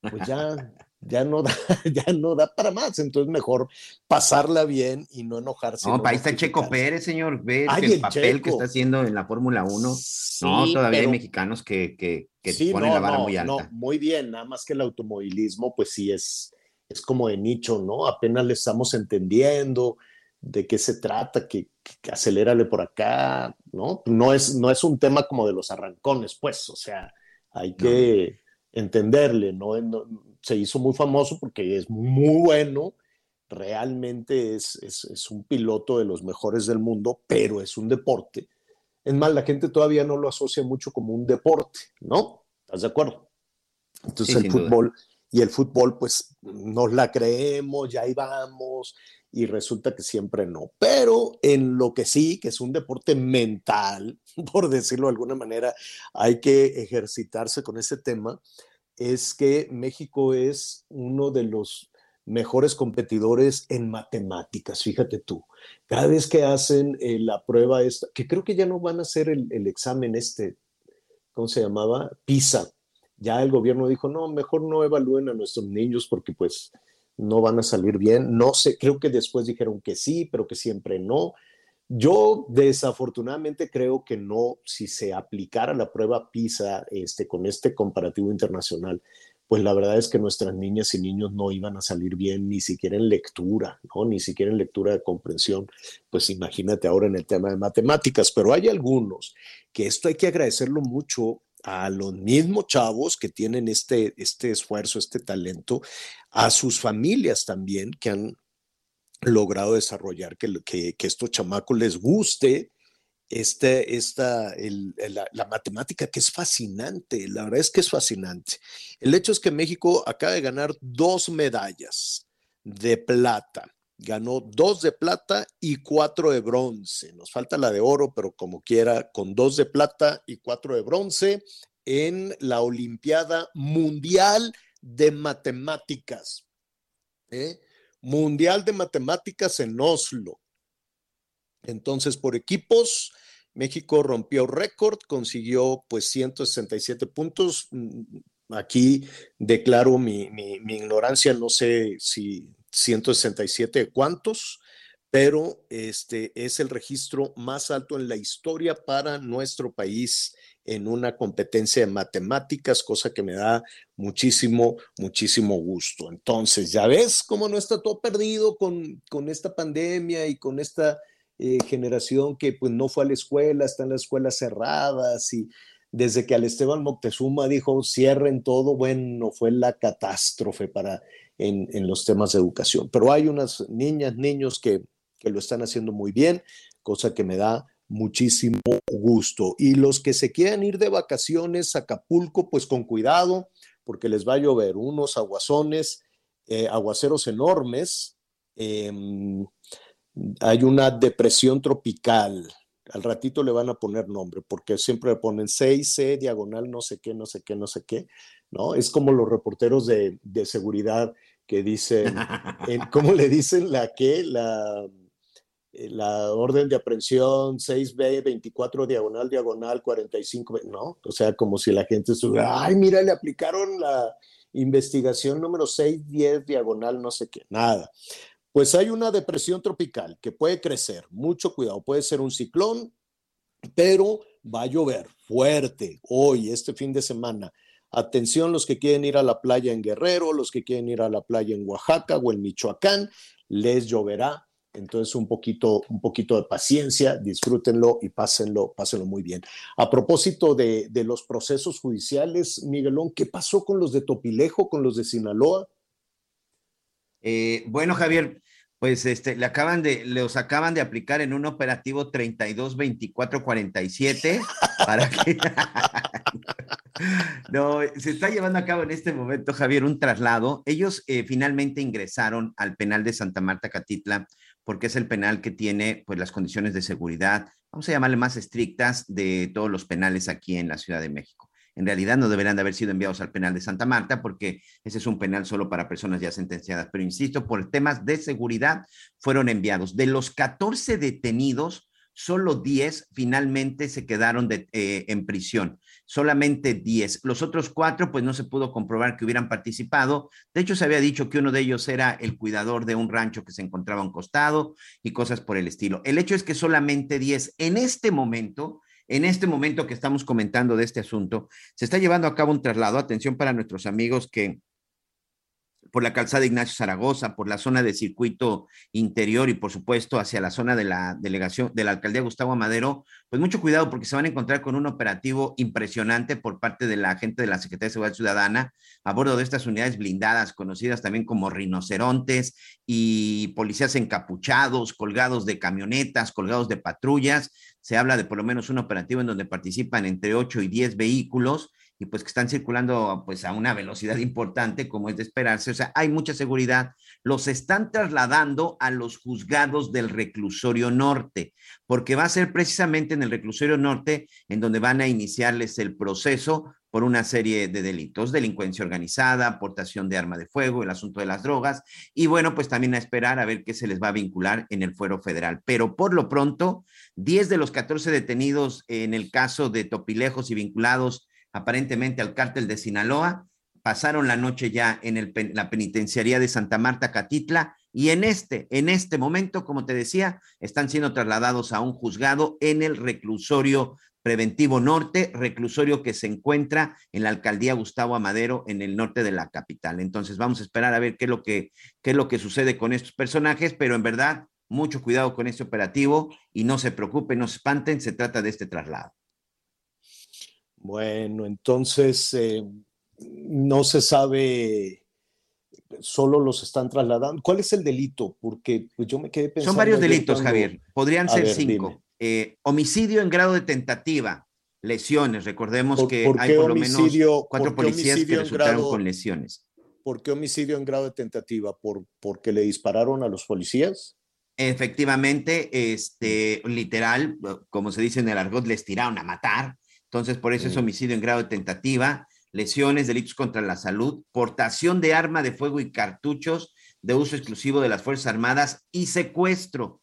pues ya, ya no da, ya no da para más. Entonces mejor pasarla bien y no enojarse. No, no ahí está Checo. Pérez, señor. Ve Ay, el el papel que está haciendo en la Fórmula 1. no, todavía hay mexicanos que, que, que Sí, ponen no, la vara no, muy alta. no, muy bien, nada más que el automovilismo, pues sí es, es como de nicho, ¿no? Apenas le estamos entendiendo de qué se trata, que, que acelérale por acá, ¿no? No es, no es un tema como de los arrancones, pues, o sea, hay que entenderle, ¿no? No- Se hizo muy famoso porque es muy bueno, realmente es, es, es un piloto de los mejores del mundo, pero es un deporte. Es más, la gente todavía no lo asocia mucho como un deporte, ¿no? ¿Estás de acuerdo? Entonces Sí, el sin duda. fútbol y el fútbol, pues nos la creemos, ya ahí vamos, y resulta que siempre no. Pero en lo que sí, que es un deporte mental, por decirlo de alguna manera, hay que ejercitarse con ese tema, es que México es uno de los mejores competidores en matemáticas, fíjate tú. Cada vez que hacen eh, la prueba esta, que creo que ya no van a hacer el, el examen este, ¿cómo se llamaba? PISA. Ya el gobierno dijo, no, mejor no evalúen a nuestros niños porque pues no van a salir bien. No sé, creo que después dijeron que sí, pero que siempre no. Yo desafortunadamente creo que no, si se aplicara la prueba PISA este, con este comparativo internacional, pues la verdad es que nuestras niñas y niños no iban a salir bien ni siquiera en lectura, ¿no? Ni siquiera en lectura de comprensión. Pues imagínate ahora en el tema de matemáticas, pero hay algunos que esto hay que agradecerlo mucho a los mismos chavos que tienen este, este esfuerzo, este talento, a sus familias también que han logrado desarrollar que, que, que estos chamacos les guste este, esta, el- la, la matemática que es fascinante, la verdad es que es fascinante. El hecho es que México acaba de ganar dos medallas de plata. Ganó dos de plata y cuatro de bronce. Nos falta la de oro, pero como quiera, con dos de plata y cuatro de bronce en la Olimpiada Mundial de Matemáticas. ¿eh? Mundial de Matemáticas en Oslo. Entonces, por equipos, México rompió récord, consiguió pues 167 puntos. Mm, Aquí declaro mi, mi- ignorancia, no sé si 167 de cuántos, pero este es el registro más alto en la historia para nuestro país en una competencia de matemáticas, cosa que me da muchísimo, muchísimo gusto. Entonces, ya ves cómo no está todo perdido con, con esta pandemia y con esta eh, generación que pues no fue a la escuela, están las escuelas cerradas y desde que al Esteban Moctezuma dijo cierren todo, bueno, fue la catástrofe para en, en los temas de educación. Pero hay unas niñas, niños que, que lo están haciendo muy bien, cosa que me da muchísimo gusto. Y los que se quieran ir de vacaciones a Acapulco, pues con cuidado, porque les va a llover unos aguazones, eh, aguaceros enormes. em, hay una depresión tropical. Al ratito le van a poner nombre, porque siempre le ponen 6C, diagonal, no sé qué, no sé qué, no sé qué, ¿no? Es como los reporteros de, de seguridad que dicen, en- ¿cómo le dicen la qué? La, la orden de aprehensión 6B, 24 diagonal, diagonal, 45, ¿no? O sea, como si la gente estuviera, ay, mira, le aplicaron la investigación número 6, 10, diagonal, no sé qué, nada. Pues hay una depresión tropical que puede crecer, mucho cuidado, puede ser un ciclón, pero va a llover fuerte hoy, este fin de semana. Atención los que quieren ir a la playa en Guerrero, los que quieren ir a la playa en Oaxaca o en Michoacán, les lloverá. Entonces un poquito, un poquito de paciencia, disfrútenlo y pásenlo, pásenlo muy bien. A propósito de, de los procesos judiciales, Miguelón, ¿qué pasó con los de Topilejo, con los de Sinaloa? Eh, bueno, Javier, pues este, le acaban de, los acaban de aplicar en un operativo 32 24 47 para que no, se está llevando a cabo en este momento, Javier, un traslado. Ellos eh, finalmente ingresaron al penal de Santa Marta Catitla porque es el penal que tiene pues las condiciones de seguridad, vamos a llamarle más estrictas de todos los penales aquí en la Ciudad de México. En realidad no deberían de haber sido enviados al penal de Santa Marta porque ese es un penal solo para personas ya sentenciadas, pero insisto, por temas de seguridad fueron enviados. De los 14 detenidos, solo 10 finalmente se quedaron eh, en prisión, solamente 10. Los otros cuatro, pues no se pudo comprobar que hubieran participado. De hecho, se había dicho que uno de ellos era el cuidador de un rancho que se encontraba a un costado y cosas por el estilo. El hecho es que solamente 10 en este momento en este momento que estamos comentando de este asunto, se está llevando a cabo un traslado. Atención para nuestros amigos que por la calzada Ignacio Zaragoza, por la zona de circuito interior y por supuesto hacia la zona de la delegación de la alcaldía Gustavo Amadero, pues mucho cuidado porque se van a encontrar con un operativo impresionante por parte de la gente de la Secretaría de Seguridad Ciudadana a bordo de estas unidades blindadas conocidas también como rinocerontes y policías encapuchados, colgados de camionetas, colgados de patrullas. Se habla de por lo menos un operativo en donde participan entre 8 y 10 vehículos y pues que están circulando pues a una velocidad importante como es de esperarse, o sea, hay mucha seguridad, los están trasladando a los juzgados del reclusorio norte, porque va a ser precisamente en el reclusorio norte en donde van a iniciarles el proceso por una serie de delitos, delincuencia organizada, aportación de arma de fuego, el asunto de las drogas, y bueno, pues también a esperar a ver qué se les va a vincular en el fuero federal. Pero por lo pronto, 10 de los 14 detenidos en el caso de Topilejos y vinculados aparentemente al cártel de Sinaloa, pasaron la noche ya en la penitenciaría de Santa Marta, Catitla, y en este, en este momento, como te decía, están siendo trasladados a un juzgado en el reclusorio preventivo norte, reclusorio que se encuentra en la alcaldía Gustavo Amadero, en el norte de la capital. Entonces vamos a esperar a ver qué es lo que, qué es lo que sucede con estos personajes, pero en verdad, mucho cuidado con este operativo y no se preocupen, no se espanten, se trata de este traslado. Bueno, entonces eh, no se sabe, solo los están trasladando. ¿Cuál es el delito? Porque pues, yo me quedé pensando. Son varios delitos, cuando- Javier. Podrían A ser ver, cinco. Eh, homicidio en grado de tentativa, lesiones. Recordemos ¿Por- que por hay por lo menos cuatro policías que resultaron grado- con lesiones. ¿Por qué homicidio en grado de tentativa? ¿Por, ¿Porque le dispararon a los policías? Efectivamente, este, literal, como se dice en el argot, les tiraron a matar. Entonces, por eso es homicidio en grado de tentativa, lesiones, delitos contra la salud, portación de arma de fuego y cartuchos de uso exclusivo de las Fuerzas Armadas y secuestro.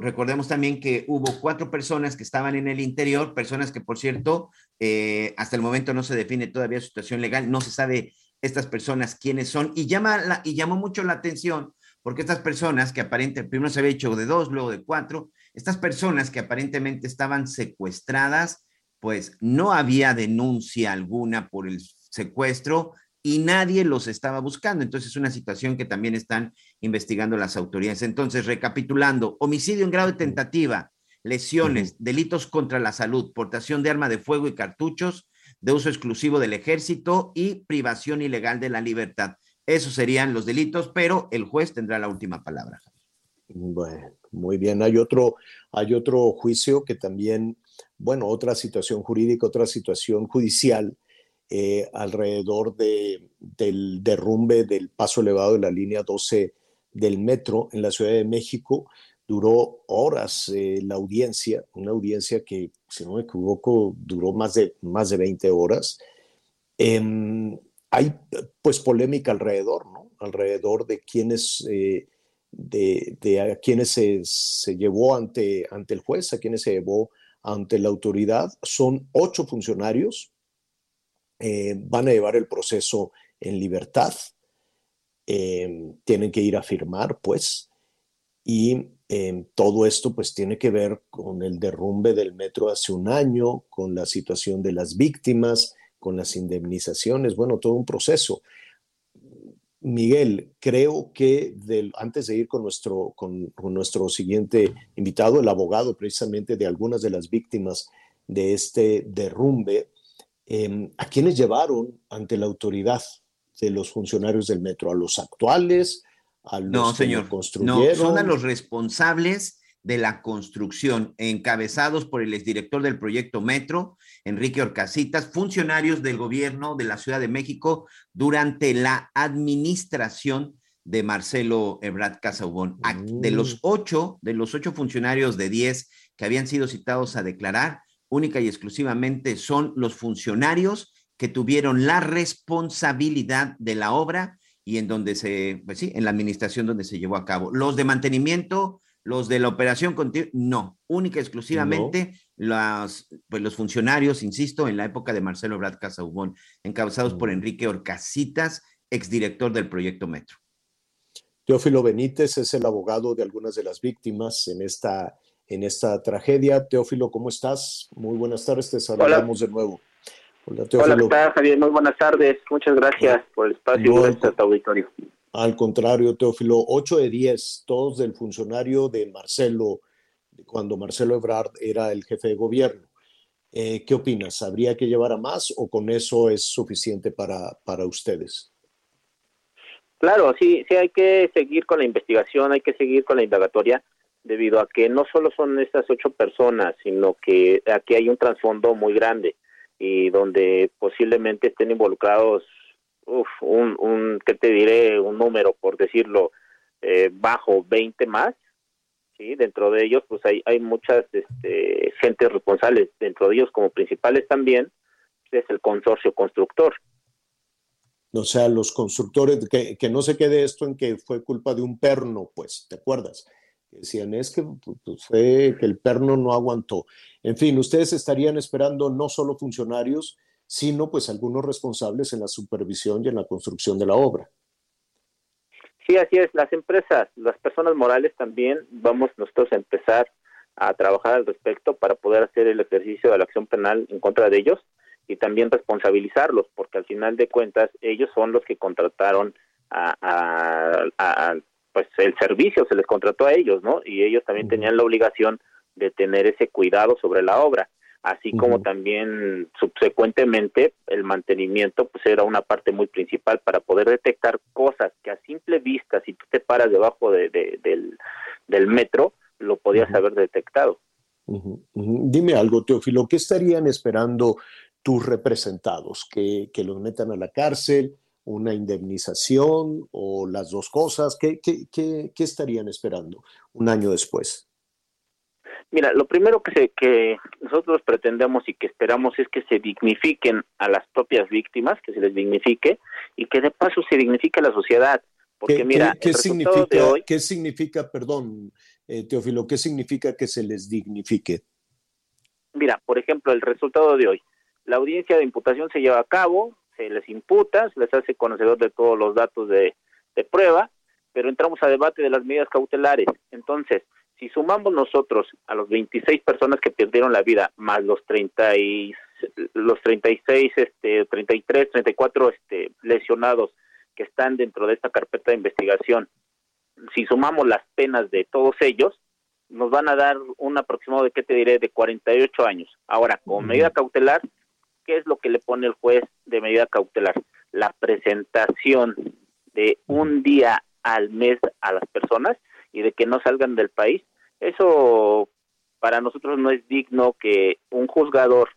Recordemos también que hubo cuatro personas que estaban en el interior, personas que, por cierto, eh, hasta el momento no se define todavía su situación legal, no se sabe estas personas quiénes son, y, llama la- y llamó mucho la atención porque estas personas que aparentemente, primero se había hecho de dos, luego de cuatro, estas personas que aparentemente estaban secuestradas, pues no había denuncia alguna por el secuestro y nadie los estaba buscando. Entonces es una situación que también están investigando las autoridades. Entonces, recapitulando, homicidio en grado de tentativa, lesiones, delitos contra la salud, portación de arma de fuego y cartuchos de uso exclusivo del ejército y privación ilegal de la libertad. Esos serían los delitos, pero el juez tendrá la última palabra. Bueno, muy bien. Hay otro, hay otro juicio que también, bueno, otra situación jurídica, otra situación judicial eh, alrededor de, del derrumbe del paso elevado de la línea 12 del metro en la Ciudad de México. Duró horas eh, la audiencia, una audiencia que, si no me equivoco, duró más de, más de 20 horas. Em, hay pues polémica alrededor, ¿no? Alrededor de quiénes, eh, de, de a quienes se, se llevó ante, ante el juez, a quienes se llevó ante la autoridad. Son ocho funcionarios, eh, van a llevar el proceso en libertad, eh, tienen que ir a firmar, pues, y eh, todo esto pues tiene que ver con el derrumbe del metro hace un año, con la situación de las víctimas, con las indemnizaciones, bueno, todo un proceso. Miguel, creo que del, antes de ir con nuestro, con, con nuestro siguiente invitado, el abogado precisamente de algunas de las víctimas de este derrumbe, eh, ¿a quiénes llevaron ante la autoridad de los funcionarios del metro? ¿A los actuales? ¿A los No, que señor. lo No, construyeron? son a los responsables de la construcción, encabezados por el exdirector del proyecto Metro, Enrique Orcasitas, funcionarios del gobierno de la Ciudad de México durante la administración de Marcelo Ebrard Casaubon. A- De los ocho, de los ocho funcionarios de diez que habían sido citados a declarar, única y exclusivamente son los funcionarios que tuvieron la responsabilidad de la obra y en donde se, pues sí, en la administración donde se llevó a cabo. Los de mantenimiento, los de la operación continua, no, única y exclusivamente las, pues los funcionarios, insisto, en la época de Marcelo Brad Casaubon, encabezados por Enrique Orcasitas, exdirector del proyecto Metro. Teófilo Benítez es el abogado de algunas de las víctimas en esta, en esta tragedia. Teófilo, ¿cómo estás? Muy buenas tardes, te saludamos de nuevo. Hola, Hola, Teófilo. ¿qué tal, Javier? Muy buenas tardes. Muchas gracias por el espacio No, y gracias a tu auditorio. Al contrario, Teófilo, 8 de 10, todos del funcionario de Marcelo, cuando Marcelo Ebrard era el jefe de gobierno. Eh, ¿Qué opinas? ¿Habría que llevar a más o con eso es suficiente para, para ustedes? Claro, sí, sí hay que seguir con la investigación, hay que seguir con la indagatoria, debido a que no solo son estas ocho personas, sino que aquí hay un trasfondo muy grande y donde posiblemente estén involucrados, uf, un, un, ¿qué te diré? Un número, por decirlo, eh, bajo 20 más, ¿sí? Dentro de ellos, pues hay, hay muchas este, gentes responsables, dentro de ellos como principales también, es el consorcio constructor. O sea, los constructores, que, que no se quede esto en que fue culpa de un perno, pues, ¿te acuerdas? Decían, es que pues, fue que el perno no aguantó. En fin, ustedes estarían esperando no solo funcionarios, sino pues algunos responsables en la supervisión y en la construcción de la obra. Sí, así es. Las empresas, las personas morales también vamos nosotros a empezar a trabajar al respecto para poder hacer el ejercicio de la acción penal en contra de ellos y también responsabilizarlos, porque al final de cuentas ellos son los que contrataron a, a- a- pues el servicio, se les contrató a ellos, ¿no? Y ellos también tenían la obligación de tener ese cuidado sobre la obra, así como también subsecuentemente el mantenimiento pues era una parte muy principal para poder detectar cosas que a simple vista, si tú te paras debajo de, de- del, del metro, lo podías haber detectado. Dime algo, Teófilo, ¿qué estarían esperando tus representados? ¿Que, que los metan a la cárcel, una indemnización o las dos cosas? ¿Qué, qué, qué- qué estarían esperando un año después? Mira, lo primero que, se, que nosotros pretendemos y que esperamos es que se dignifiquen a las propias víctimas, que se les dignifique y que de paso se dignifique a la sociedad. Porque ¿Qué, mira, qué- qué el resultado significa, de hoy, qué significa, perdón, eh, Teófilo, qué significa que se les dignifique? mira, por ejemplo, el resultado de hoy, la audiencia de imputación se lleva a cabo, se les imputa, se les hace conocedor de todos los datos de, de prueba, pero entramos a debate de las medidas cautelares. Entonces, si sumamos nosotros a los 26 personas que perdieron la vida, más los 30 y, los 36, este, 33, 34 este, lesionados que están dentro de esta carpeta de investigación, si sumamos las penas de todos ellos, nos van a dar un aproximado de, ¿qué te diré?, de 48 años. Ahora, con medida cautelar, ¿qué es lo que le pone el juez de medida cautelar? La presentación de un día al mes a las personas y de que no salgan del país. Eso para nosotros no es digno que un juzgador,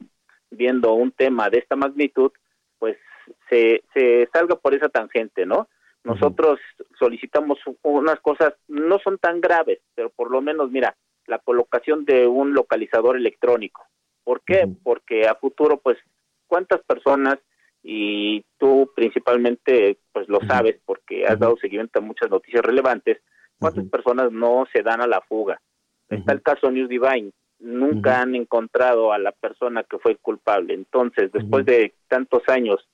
viendo un tema de esta magnitud, pues se, se salga por esa tangente, ¿no? Nosotros solicitamos unas cosas, no son tan graves, pero por lo menos, mira, la colocación de un localizador electrónico. ¿Por qué? Porque a futuro, pues, ¿cuántas personas, y tú principalmente, pues lo sabes, porque has dado seguimiento a muchas noticias relevantes, cuántas personas no se dan a la fuga? Está el caso News Divine, nunca han encontrado a la persona que fue culpable. Entonces, después de tantos años,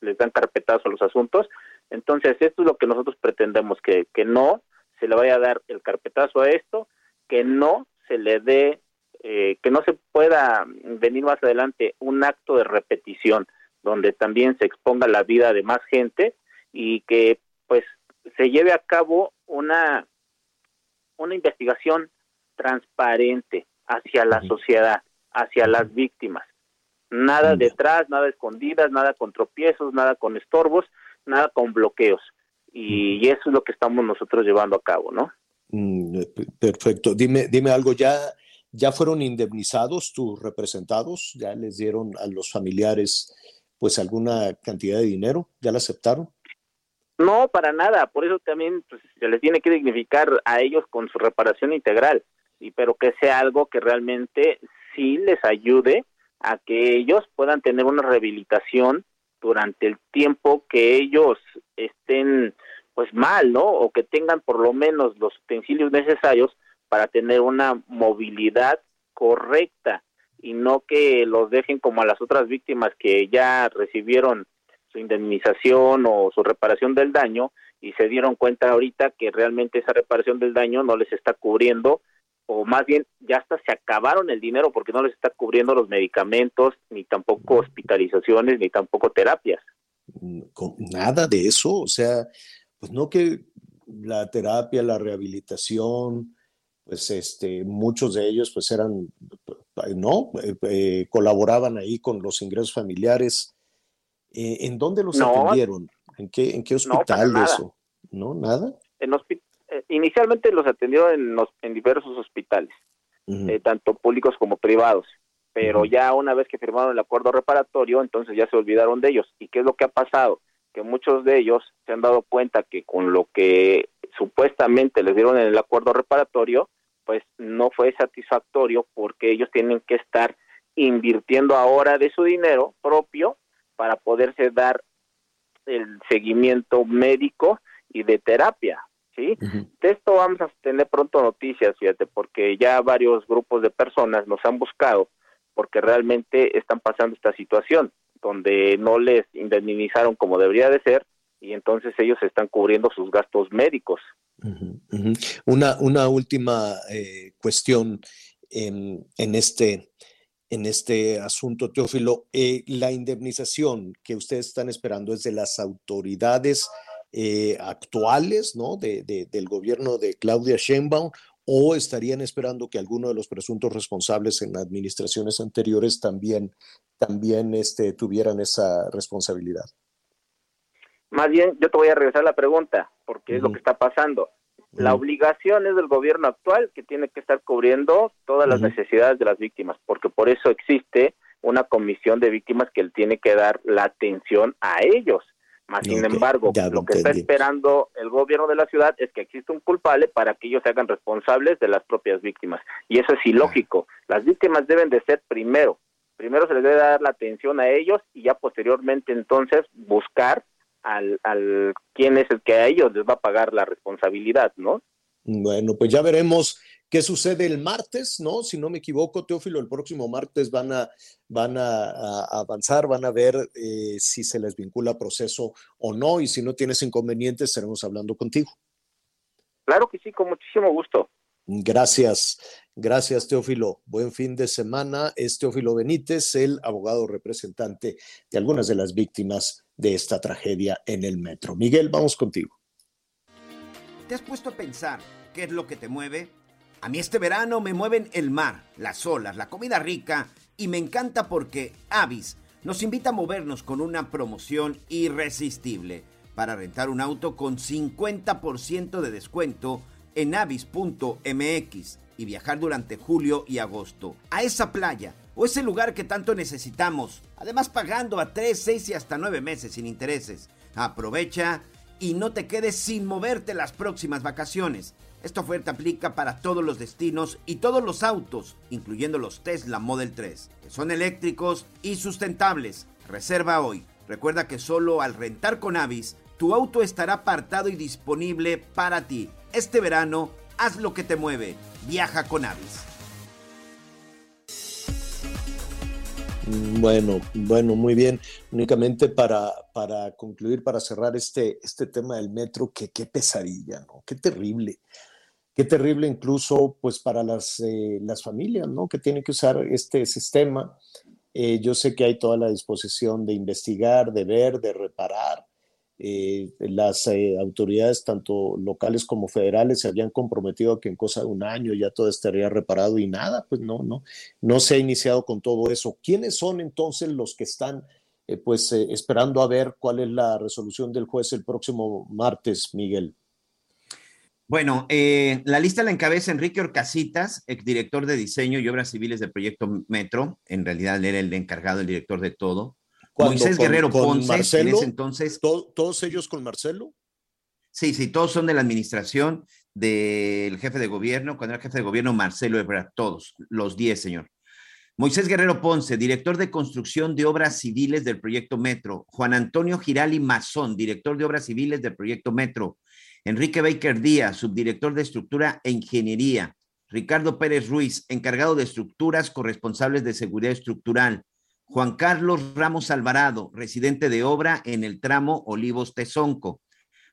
les dan carpetazo a los asuntos. Entonces, esto es lo que nosotros pretendemos, que, que no se le vaya a dar el carpetazo a esto, que no se le dé, eh, que no se pueda venir más adelante un acto de repetición donde también se exponga la vida de más gente y que pues se lleve a cabo una, una investigación transparente hacia la sociedad, hacia las víctimas. Nada detrás, nada escondidas, nada con tropiezos, nada con estorbos, nada con bloqueos. Y, eso es lo que estamos nosotros llevando a cabo, ¿no? Mm, eh, perfecto. Dime, dime algo, ¿ya, ¿ya fueron indemnizados tus representados? ¿Ya les dieron a los familiares pues alguna cantidad de dinero? ¿Ya la aceptaron? No, para nada. Por eso también pues, se les tiene que dignificar a ellos con su reparación integral, y pero que sea algo que realmente sí les ayude a que ellos puedan tener una rehabilitación durante el tiempo que ellos estén pues mal, ¿no? O que tengan por lo menos los utensilios necesarios para tener una movilidad correcta y no que los dejen como a las otras víctimas que ya recibieron su indemnización o su reparación del daño y se dieron cuenta ahorita que realmente esa reparación del daño no les está cubriendo o más bien ya hasta se acabaron el dinero porque no les está cubriendo los medicamentos, ni tampoco hospitalizaciones, ni tampoco terapias. Con nada de eso, o sea, pues no que la terapia, la rehabilitación, pues este, muchos de ellos pues eran, no, Eh, eh, colaboraban ahí con los ingresos familiares. Eh, ¿En dónde los No. atendieron? ¿En qué, en qué No, hospital de nada. eso? ¿No? ¿Nada? En eh, inicialmente los atendió en, los- en diversos hospitales, eh, tanto públicos como privados, pero ya una vez que firmaron el acuerdo reparatorio, entonces ya se olvidaron de ellos. ¿Y qué es lo que ha pasado? Que muchos de ellos se han dado cuenta que con lo que supuestamente les dieron en el acuerdo reparatorio, pues no fue satisfactorio porque ellos tienen que estar invirtiendo ahora de su dinero propio para poderse dar el seguimiento médico y de terapia, ¿sí? De esto vamos a tener pronto noticias, fíjate, porque ya varios grupos de personas nos han buscado porque realmente están pasando esta situación, donde no les indemnizaron como debería de ser y entonces ellos están cubriendo sus gastos médicos. Una, una última eh, cuestión en, en este, en este asunto, Teófilo. Eh, la indemnización que ustedes están esperando es de las autoridades eh, actuales, ¿no? De, de- del gobierno de Claudia Sheinbaum, o estarían esperando que alguno de los presuntos responsables en administraciones anteriores también, también este, tuvieran esa responsabilidad. Más bien, yo te voy a regresar la pregunta, porque es lo que está pasando. La obligación es del gobierno actual que tiene que estar cubriendo todas las necesidades de las víctimas, porque por eso existe una comisión de víctimas que él tiene que dar la atención a ellos. Más sin embargo, lo lo que está esperando el gobierno de la ciudad es que exista un culpable para que ellos se hagan responsables de las propias víctimas. Y eso es ilógico. Las víctimas deben de ser primero. Primero se les debe dar la atención a ellos y ya posteriormente entonces buscar al, al quién es el que a ellos les va a pagar la responsabilidad, ¿no? Bueno, pues ya veremos qué sucede el martes, ¿no? Si no me equivoco, Teófilo, el próximo martes van a, van a, a avanzar, van a ver eh, si se les vincula proceso o no, y si no tienes inconvenientes, estaremos hablando contigo. Claro que sí, con muchísimo gusto. Gracias, gracias Teófilo. Buen fin de semana. Es Teófilo Benítez, el abogado representante de algunas de las víctimas de esta tragedia en el metro. Miguel, vamos contigo. ¿Te has puesto a pensar qué es lo que te mueve? A mí este verano me mueven el mar, las olas, la comida rica y me encanta porque Avis nos invita a movernos con una promoción irresistible para rentar un auto con 50% de descuento en avis.mx y viajar durante julio y agosto a esa playa o ese lugar que tanto necesitamos, además pagando a 3, 6 y hasta 9 meses sin intereses. Aprovecha y no te quedes sin moverte las próximas vacaciones. Esta oferta aplica para todos los destinos y todos los autos, incluyendo los Tesla Model 3, que son eléctricos y sustentables. Reserva hoy. Recuerda que solo al rentar con Avis, tu auto estará apartado y disponible para ti. Este verano, haz lo que te mueve. Viaja con Avis. Bueno, bueno, muy bien. Únicamente para, para concluir, para cerrar este, este tema del metro, que qué pesadilla, ¿no? Qué terrible. Qué terrible incluso pues para las, eh, las familias, ¿no? Que tienen que usar este sistema. Eh, yo sé que hay toda la disposición de investigar, de ver, de reparar. Eh, las eh, autoridades, tanto locales como federales, se habían comprometido a que en cosa de un año ya todo estaría reparado y nada, pues no, no, no se ha iniciado con todo eso. ¿Quiénes son entonces los que están eh, pues esperando a ver cuál es la resolución del juez el próximo martes, Miguel? Bueno, la lista la encabeza Enrique Orcasitas, exdirector de diseño y obras civiles del proyecto Metro. En realidad, él era el encargado, el director de todo. Moisés ¿Con- Guerrero con Ponce, en Marcelo? ese entonces. ¿Todos ellos con Marcelo? Sí, sí, todos son de la administración del jefe de gobierno, cuando era jefe de gobierno Marcelo Ebrard, todos, los 10, señor. Moisés Guerrero Ponce, director de construcción de obras civiles del proyecto Metro. Juan Antonio Girali Mazón, director de obras civiles del proyecto Metro. Enrique Baker Díaz, subdirector de estructura e ingeniería. Ricardo Pérez Ruiz, encargado de estructuras, corresponsables de seguridad estructural. Juan Carlos Ramos Alvarado, residente de obra en el tramo Olivos Tezonco.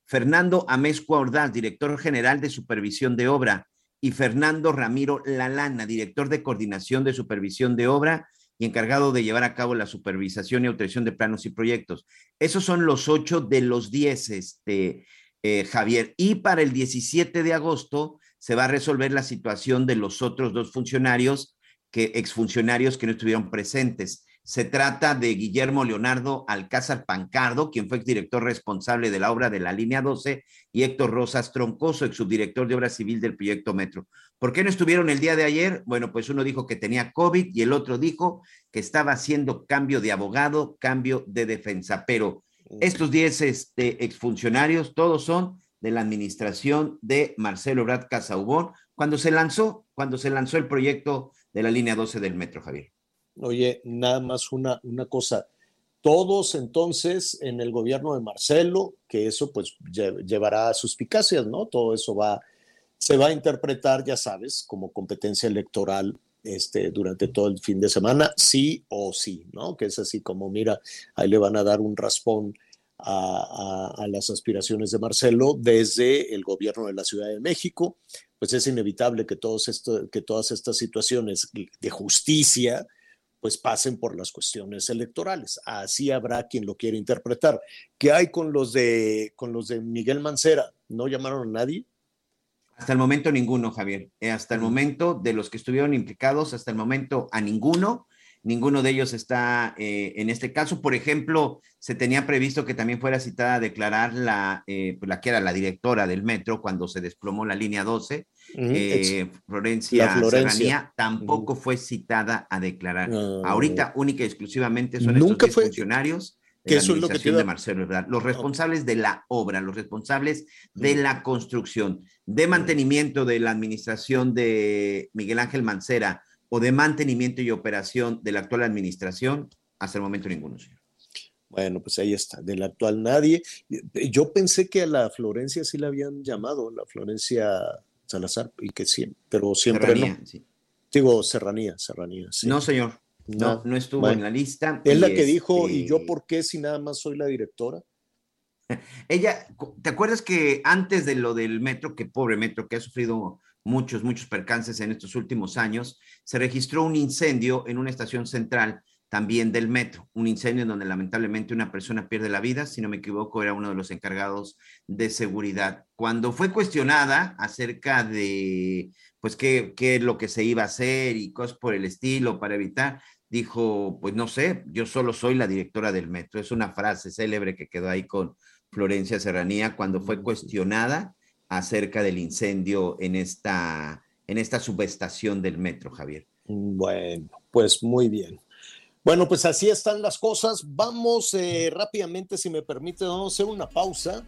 Fernando Amezcua Ordaz, director general de supervisión de obra, y Fernando Ramiro Lalana, director de coordinación de supervisión de obra y encargado de llevar a cabo la supervisación y autorización de planos y proyectos. Esos son los ocho de los diez, este, eh, Javier. Y para el 17 de agosto se va a resolver la situación de los otros dos funcionarios, que, exfuncionarios que no estuvieron presentes. Se trata de Guillermo Leonardo Alcázar Pancardo, quien fue exdirector responsable de la obra de la línea 12, y Héctor Rosas Troncoso, ex subdirector de obra civil del proyecto Metro. ¿Por qué no estuvieron el día de ayer? Bueno, pues uno dijo que tenía COVID y el otro dijo que estaba haciendo cambio de abogado, cambio de defensa. Pero estos 10 este, exfuncionarios, todos son de la administración de Marcelo Brad Casaubón, cuando se lanzó, cuando se lanzó el proyecto de la línea 12 del Metro, Javier. Oye, nada más una, una cosa. Todos entonces en el gobierno de Marcelo, que eso pues lle- llevará a suspicacias, ¿no? Todo eso va, se va a interpretar, ya sabes, como competencia electoral este, durante todo el fin de semana, sí o sí, ¿no? Que es así como, mira, ahí le van a dar un raspón a, a- a las aspiraciones de Marcelo desde el gobierno de la Ciudad de México, pues es inevitable que, todos esto, que todas estas situaciones de justicia pues pasen por las cuestiones electorales. Así habrá quien lo quiera interpretar. ¿Qué hay con los de, con los de Miguel Mancera? ¿No llamaron a nadie? Hasta el momento ninguno, Javier. Eh, hasta el momento de los que estuvieron implicados, hasta el momento a ninguno. Ninguno de ellos está eh, en este caso. Por ejemplo, se tenía previsto que también fuera citada a declarar la, eh, pues, la que era la directora del metro cuando se desplomó la línea 12, Ujú, eh, Florencia, Florencia. Serranía, tampoco fue citada a declarar. No. Ahorita, única y exclusivamente son Nunca estos 10 fue- funcionarios de que la eso es lo que iba- de Marcelo Ebrard, los responsables de la obra, los responsables de la construcción, de mantenimiento de la administración de Miguel Ángel Mancera o de mantenimiento y operación de la actual administración, hasta el momento ninguno, señor. Bueno, pues ahí está, del actual nadie. Yo pensé que a la Florencia sí la habían llamado, la Florencia Salazar, y que sí, pero siempre Serranía, no. sí. Digo, Serranía, Serranía. sí. No, señor. No, No. no estuvo Bueno. en la lista. Es la que dijo, este, ¿y yo por qué si nada más soy la directora? Ella, ¿te acuerdas que antes de lo del metro, que pobre metro, que ha sufrido muchos, muchos percances en estos últimos años, se registró un incendio en una estación central también del metro, un incendio en donde lamentablemente una persona pierde la vida, si no me equivoco, era uno de los encargados de seguridad. Cuando fue cuestionada acerca de, pues, qué, qué es lo que se iba a hacer y cosas por el estilo para evitar, dijo, pues no sé, yo solo soy la directora del metro. Es una frase célebre que quedó ahí con Florencia Serranía cuando fue cuestionada acerca del incendio en esta, en esta subestación del metro, Javier. Bueno, pues muy bien. Bueno, pues así están las cosas. Vamos eh, rápidamente, si me permite, vamos a hacer una pausa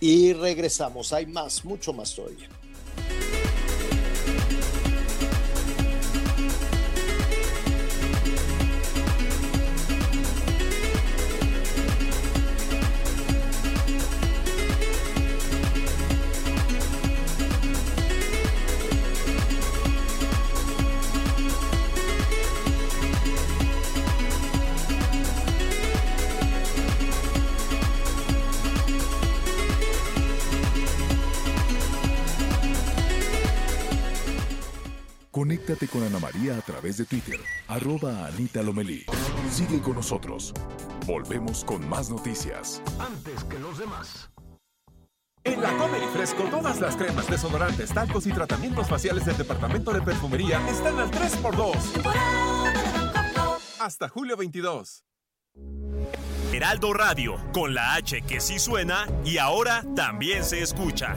y regresamos. Hay más, mucho más todavía. Conéctate con Ana María a través de Twitter, arroba Anita Lomelí. Sigue con nosotros. Volvemos con más noticias. Antes que los demás. En la Comer y Fresco, todas las cremas, desodorantes, talcos y tratamientos faciales del departamento de perfumería están al 3x2. Hasta julio 22. Heraldo Radio, con la H que sí suena y ahora también se escucha.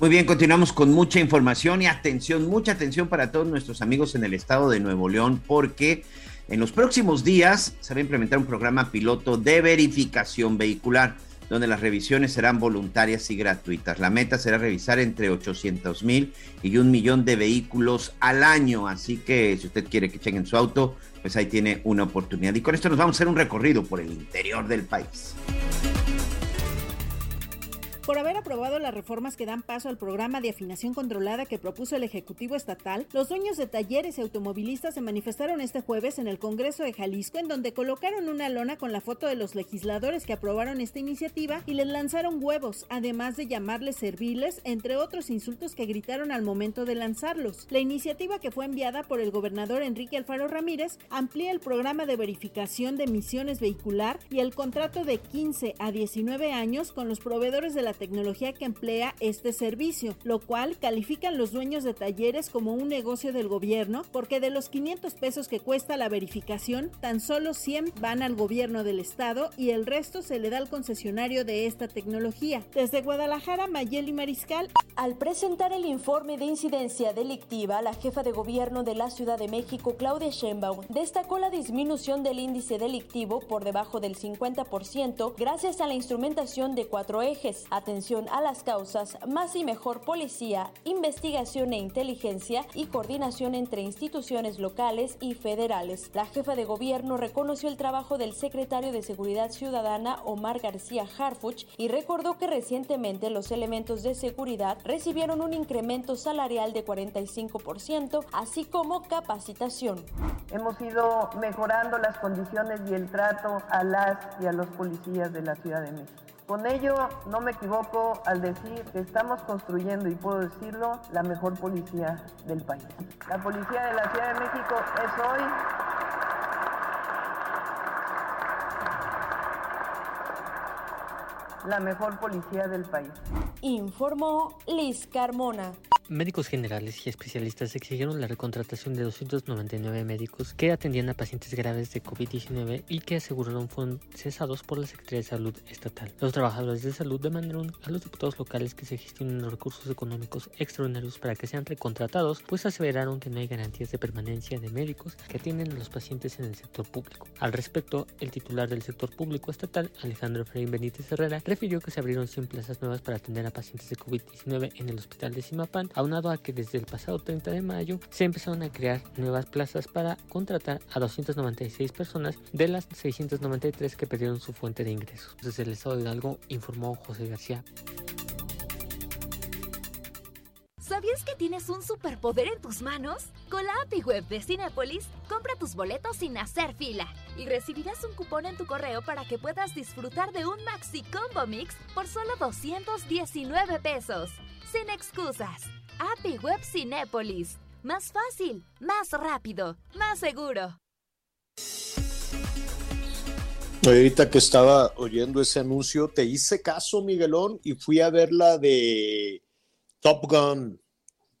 Muy bien, continuamos con mucha información y atención, mucha atención para todos nuestros amigos en el estado de Nuevo León, porque en los próximos días se va a implementar un programa piloto de verificación vehicular, donde las revisiones serán voluntarias y gratuitas. La meta será revisar entre 800 mil y un millón de vehículos al año, así que si usted quiere que chequen su auto, pues ahí tiene una oportunidad. Y con esto nos vamos a hacer un recorrido por el interior del país. Por haber aprobado las reformas que dan paso al programa de afinación controlada que propuso el Ejecutivo Estatal, los dueños de talleres y automovilistas se manifestaron este jueves en el Congreso de Jalisco, en donde colocaron una lona con la foto de los legisladores que aprobaron esta iniciativa y les lanzaron huevos, además de llamarles serviles, entre otros insultos que gritaron al momento de lanzarlos. La iniciativa que fue enviada por el gobernador Enrique Alfaro Ramírez amplía el programa de verificación de emisiones vehicular y el contrato de 15 a 19 años con los proveedores de la tecnología que emplea este servicio, lo cual califican los dueños de talleres como un negocio del gobierno, porque de los 500 pesos que cuesta la verificación, tan solo 100 van al gobierno del estado y el resto se le da al concesionario de esta tecnología. Desde Guadalajara, Mayeli Mariscal. Al presentar el informe de incidencia delictiva, la jefa de gobierno de la Ciudad de México, Claudia Sheinbaum, destacó la disminución del índice delictivo por debajo del 50% gracias a la instrumentación de cuatro ejes, atención a las causas, más y mejor policía, investigación e inteligencia y coordinación entre instituciones locales y federales. La jefa de gobierno reconoció el trabajo del secretario de Seguridad Ciudadana, Omar García Harfuch, y recordó que recientemente los elementos de seguridad recibieron un incremento salarial de 45%, así como capacitación. hemos ido mejorando las condiciones y el trato a las y a los policías de la Ciudad de México. Con ello, no me equivoco al decir que estamos construyendo, y puedo decirlo, la mejor policía del país. La policía de la Ciudad de México es hoy la mejor policía del país. Informó Liz Carmona. Médicos generales y especialistas exigieron la recontratación de 299 médicos que atendían a pacientes graves de COVID-19 y que aseguraron fueron cesados por la Secretaría de Salud Estatal. Los trabajadores de salud demandaron a los diputados locales que se gestionen los recursos económicos extraordinarios para que sean recontratados, pues aseveraron que no hay garantías de permanencia de médicos que atienden a los pacientes en el sector público. Al respecto, el titular del sector público estatal, Alejandro Efraín Benítez Herrera, refirió que se abrieron 100 plazas nuevas para atender a pacientes de COVID-19 en el hospital de Simapán, aunado a que desde el pasado 30 de mayo se empezaron a crear nuevas plazas para contratar a 296 personas de las 693 que perdieron su fuente de ingresos. Desde el estado de Hidalgo informó José García. ¿Sabías que tienes un superpoder en tus manos? Con la API Web de Cinépolis, compra tus boletos sin hacer fila y recibirás un cupón en tu correo para que puedas disfrutar de un Maxi Combo Mix por solo 219 pesos. Sin excusas. API Web Cinépolis. Más fácil, más rápido, más seguro. Ahorita que estaba oyendo ese anuncio, te hice caso, Miguelón, y fui a ver la de Top Gun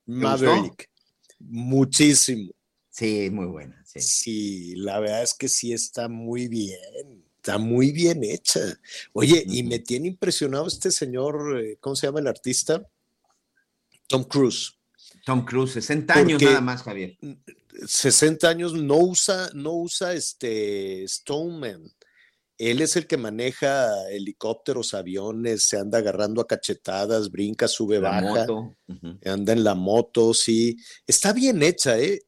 Maverick. Muchísimo. Sí, muy buena. Sí. sí, la verdad es que sí está muy bien. Está muy bien hecha. Oye, y me tiene impresionado este señor, eh, ¿cómo se llama el artista? Tom Cruise. Tom Cruise, 60 años Porque nada más, Javier. 60 años no usa, no usa este Stoneman. Él es el que maneja helicópteros, aviones, se anda agarrando a cachetadas, brinca, sube, La baja, moto. Anda en la moto, sí. Está bien hecha, ¿eh?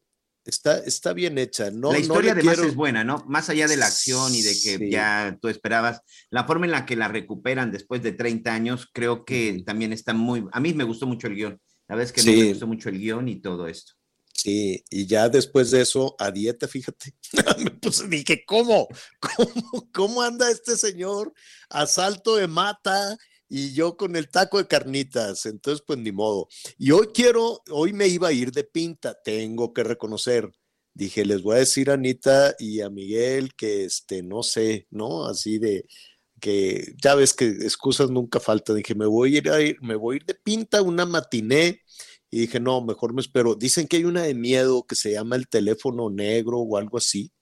Está, está bien hecha. No, la no historia le además quiero- es buena, ¿no? Más allá de la acción y de que Sí. ya tú esperabas, la forma en la que la recuperan después de 30 años, creo que también está muy... A mí me gustó mucho el guion. La verdad es que Sí. me gustó mucho el guion y todo esto. Sí, y ya después de eso, a dieta, fíjate. Me puse, dije, ¿cómo? ¿Cómo, cómo anda este señor? Asalto de mata y yo con el taco de carnitas. Entonces, pues ni modo. Y hoy quiero, hoy me iba a ir de pinta, tengo que reconocer. Dije, les voy a decir a Anita y a Miguel que, este, no sé, ¿no? Así de que ya ves que excusas nunca faltan. Dije, me voy a ir, a ir, me voy a ir de pinta una matiné y dije, no, mejor me espero. Dicen que hay una de miedo que se llama el teléfono negro o algo así,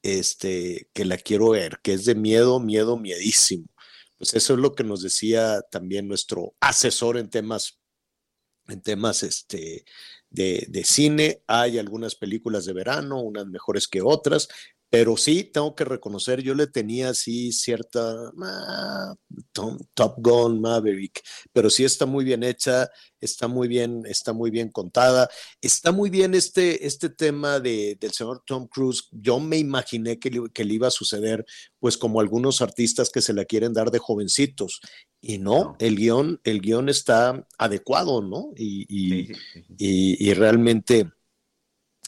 este, que la quiero ver, que es de miedo, miedo, miedísimo. Pues eso es lo que nos decía también nuestro asesor en temas, en temas este, de, de cine. Hay algunas películas de verano, unas mejores que otras, pero sí, tengo que reconocer, yo le tenía así cierta ah, Tom- Top Gun Maverick, pero sí está muy bien hecha, está muy bien, está muy bien contada, está muy bien este, este tema de, del señor Tom Cruise. Yo me imaginé que le, que le iba a suceder, pues como algunos artistas que se la quieren dar de jovencitos. Y no, el guion, el guion está adecuado, ¿no? Y, y- y- y realmente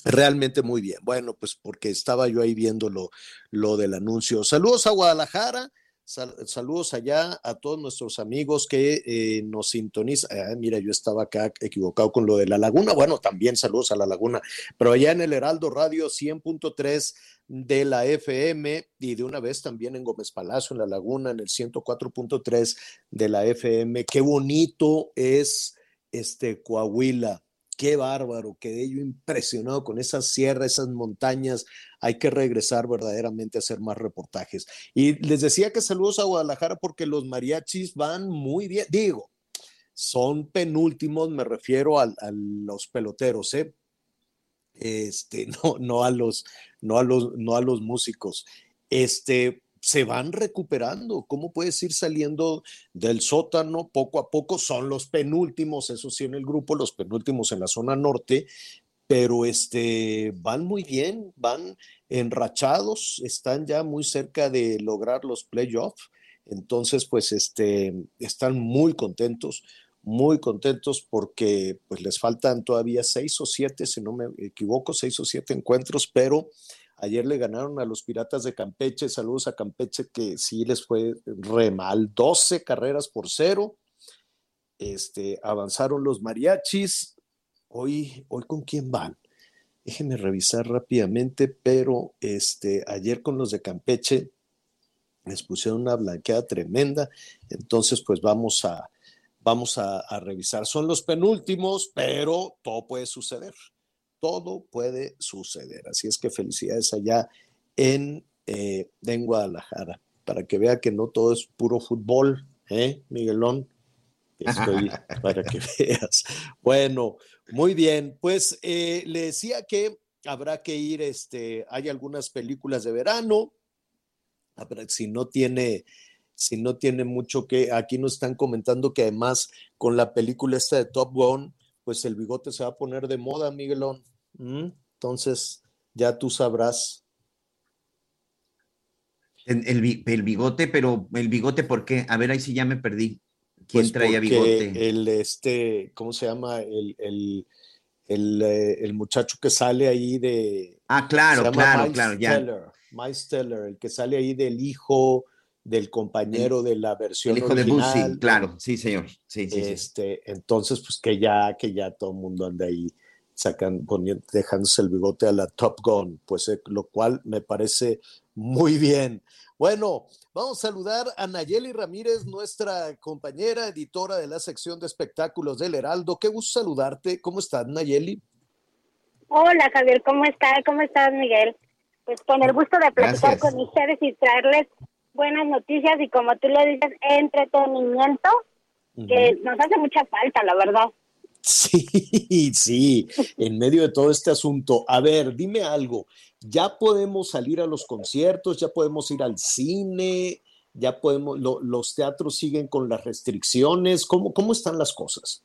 Realmente muy bien. Bueno, pues porque estaba yo ahí viendo lo, del anuncio. Saludos a Guadalajara, sal- saludos allá a todos nuestros amigos que eh, nos sintonizan. Ah, mira, yo estaba acá equivocado con lo de la laguna. Bueno, también saludos a la laguna, pero allá en el Heraldo Radio 100.3 de la FM y de una vez también en Gómez Palacio, en la laguna, en el 104.3 de la FM. Qué bonito es este Coahuila. Qué bárbaro, quedé yo impresionado con esas sierras, esas montañas. Hay que regresar verdaderamente a hacer más reportajes. Y les decía que saludos a Guadalajara porque los mariachis van muy bien. Digo, son penúltimos, me refiero al- a, los peloteros, ¿eh? Este, no, no a los, no a los, no a los músicos. Este, se van recuperando. ¿Cómo puedes ir saliendo del sótano poco a poco? Son los penúltimos, eso sí, en el grupo, los penúltimos en la zona norte, pero este, van muy bien, van enrachados, están ya muy cerca de lograr los playoffs. Entonces, pues, este, están muy contentos, muy contentos porque pues les faltan todavía seis o siete, si no me equivoco, seis o siete encuentros, pero ayer le ganaron a los Piratas de Campeche, saludos a Campeche que sí les fue re mal, 12 carreras por cero, este, avanzaron los mariachis, hoy, hoy con quién van, déjenme revisar rápidamente, pero este, ayer con los de Campeche les pusieron una blanqueada tremenda, entonces pues vamos a vamos a, a, revisar. Son los penúltimos, pero todo puede suceder. Todo puede suceder. Así es que felicidades allá en, eh, en Guadalajara, para que vea que no todo es puro fútbol, ¿eh, Miguelón? Estoy para que veas. Bueno, muy bien. Pues eh, le decía que habrá que ir, este, hay algunas películas de verano, si no tiene si no tiene mucho que, aquí nos están comentando que además con la película esta de Top Gun, pues el bigote se va a poner de moda, Miguelón. ¿Mm? Entonces, ya tú sabrás. El, el, el, bigote, pero el bigote, ¿por qué? A ver, ahí sí ya me perdí. ¿Quién pues traía bigote? El, este, ¿cómo se llama? El, el, el, eh, muchacho que sale ahí de... Ah, claro, claro, claro, ya. Teller, Miles Teller, el que sale ahí del hijo del compañero de la versión el hijo original. de Busy, claro, sí, señor. Sí, sí, este, sí. Entonces, pues que ya, que ya todo el mundo anda ahí sacan, poniendo, dejándose el bigote a la Top Gun, pues eh, lo cual me parece muy bien. Bueno, vamos a saludar a Nayeli Ramírez, nuestra compañera editora de la sección de espectáculos del Heraldo. Qué gusto saludarte. ¿Cómo estás, Nayeli? Hola, Javier, ¿cómo estás? ¿Cómo estás, Miguel? Pues con el gusto de platicar Gracias. con ustedes y traerles buenas noticias y como tú lo dices, entretenimiento, que nos hace mucha falta, la verdad. Sí, sí, en medio de todo este asunto. A ver, dime algo, ¿ya podemos salir a los conciertos? ¿Ya podemos ir al cine? ¿Ya podemos, lo, los teatros siguen con las restricciones? ¿Cómo, ¿Cómo están las cosas?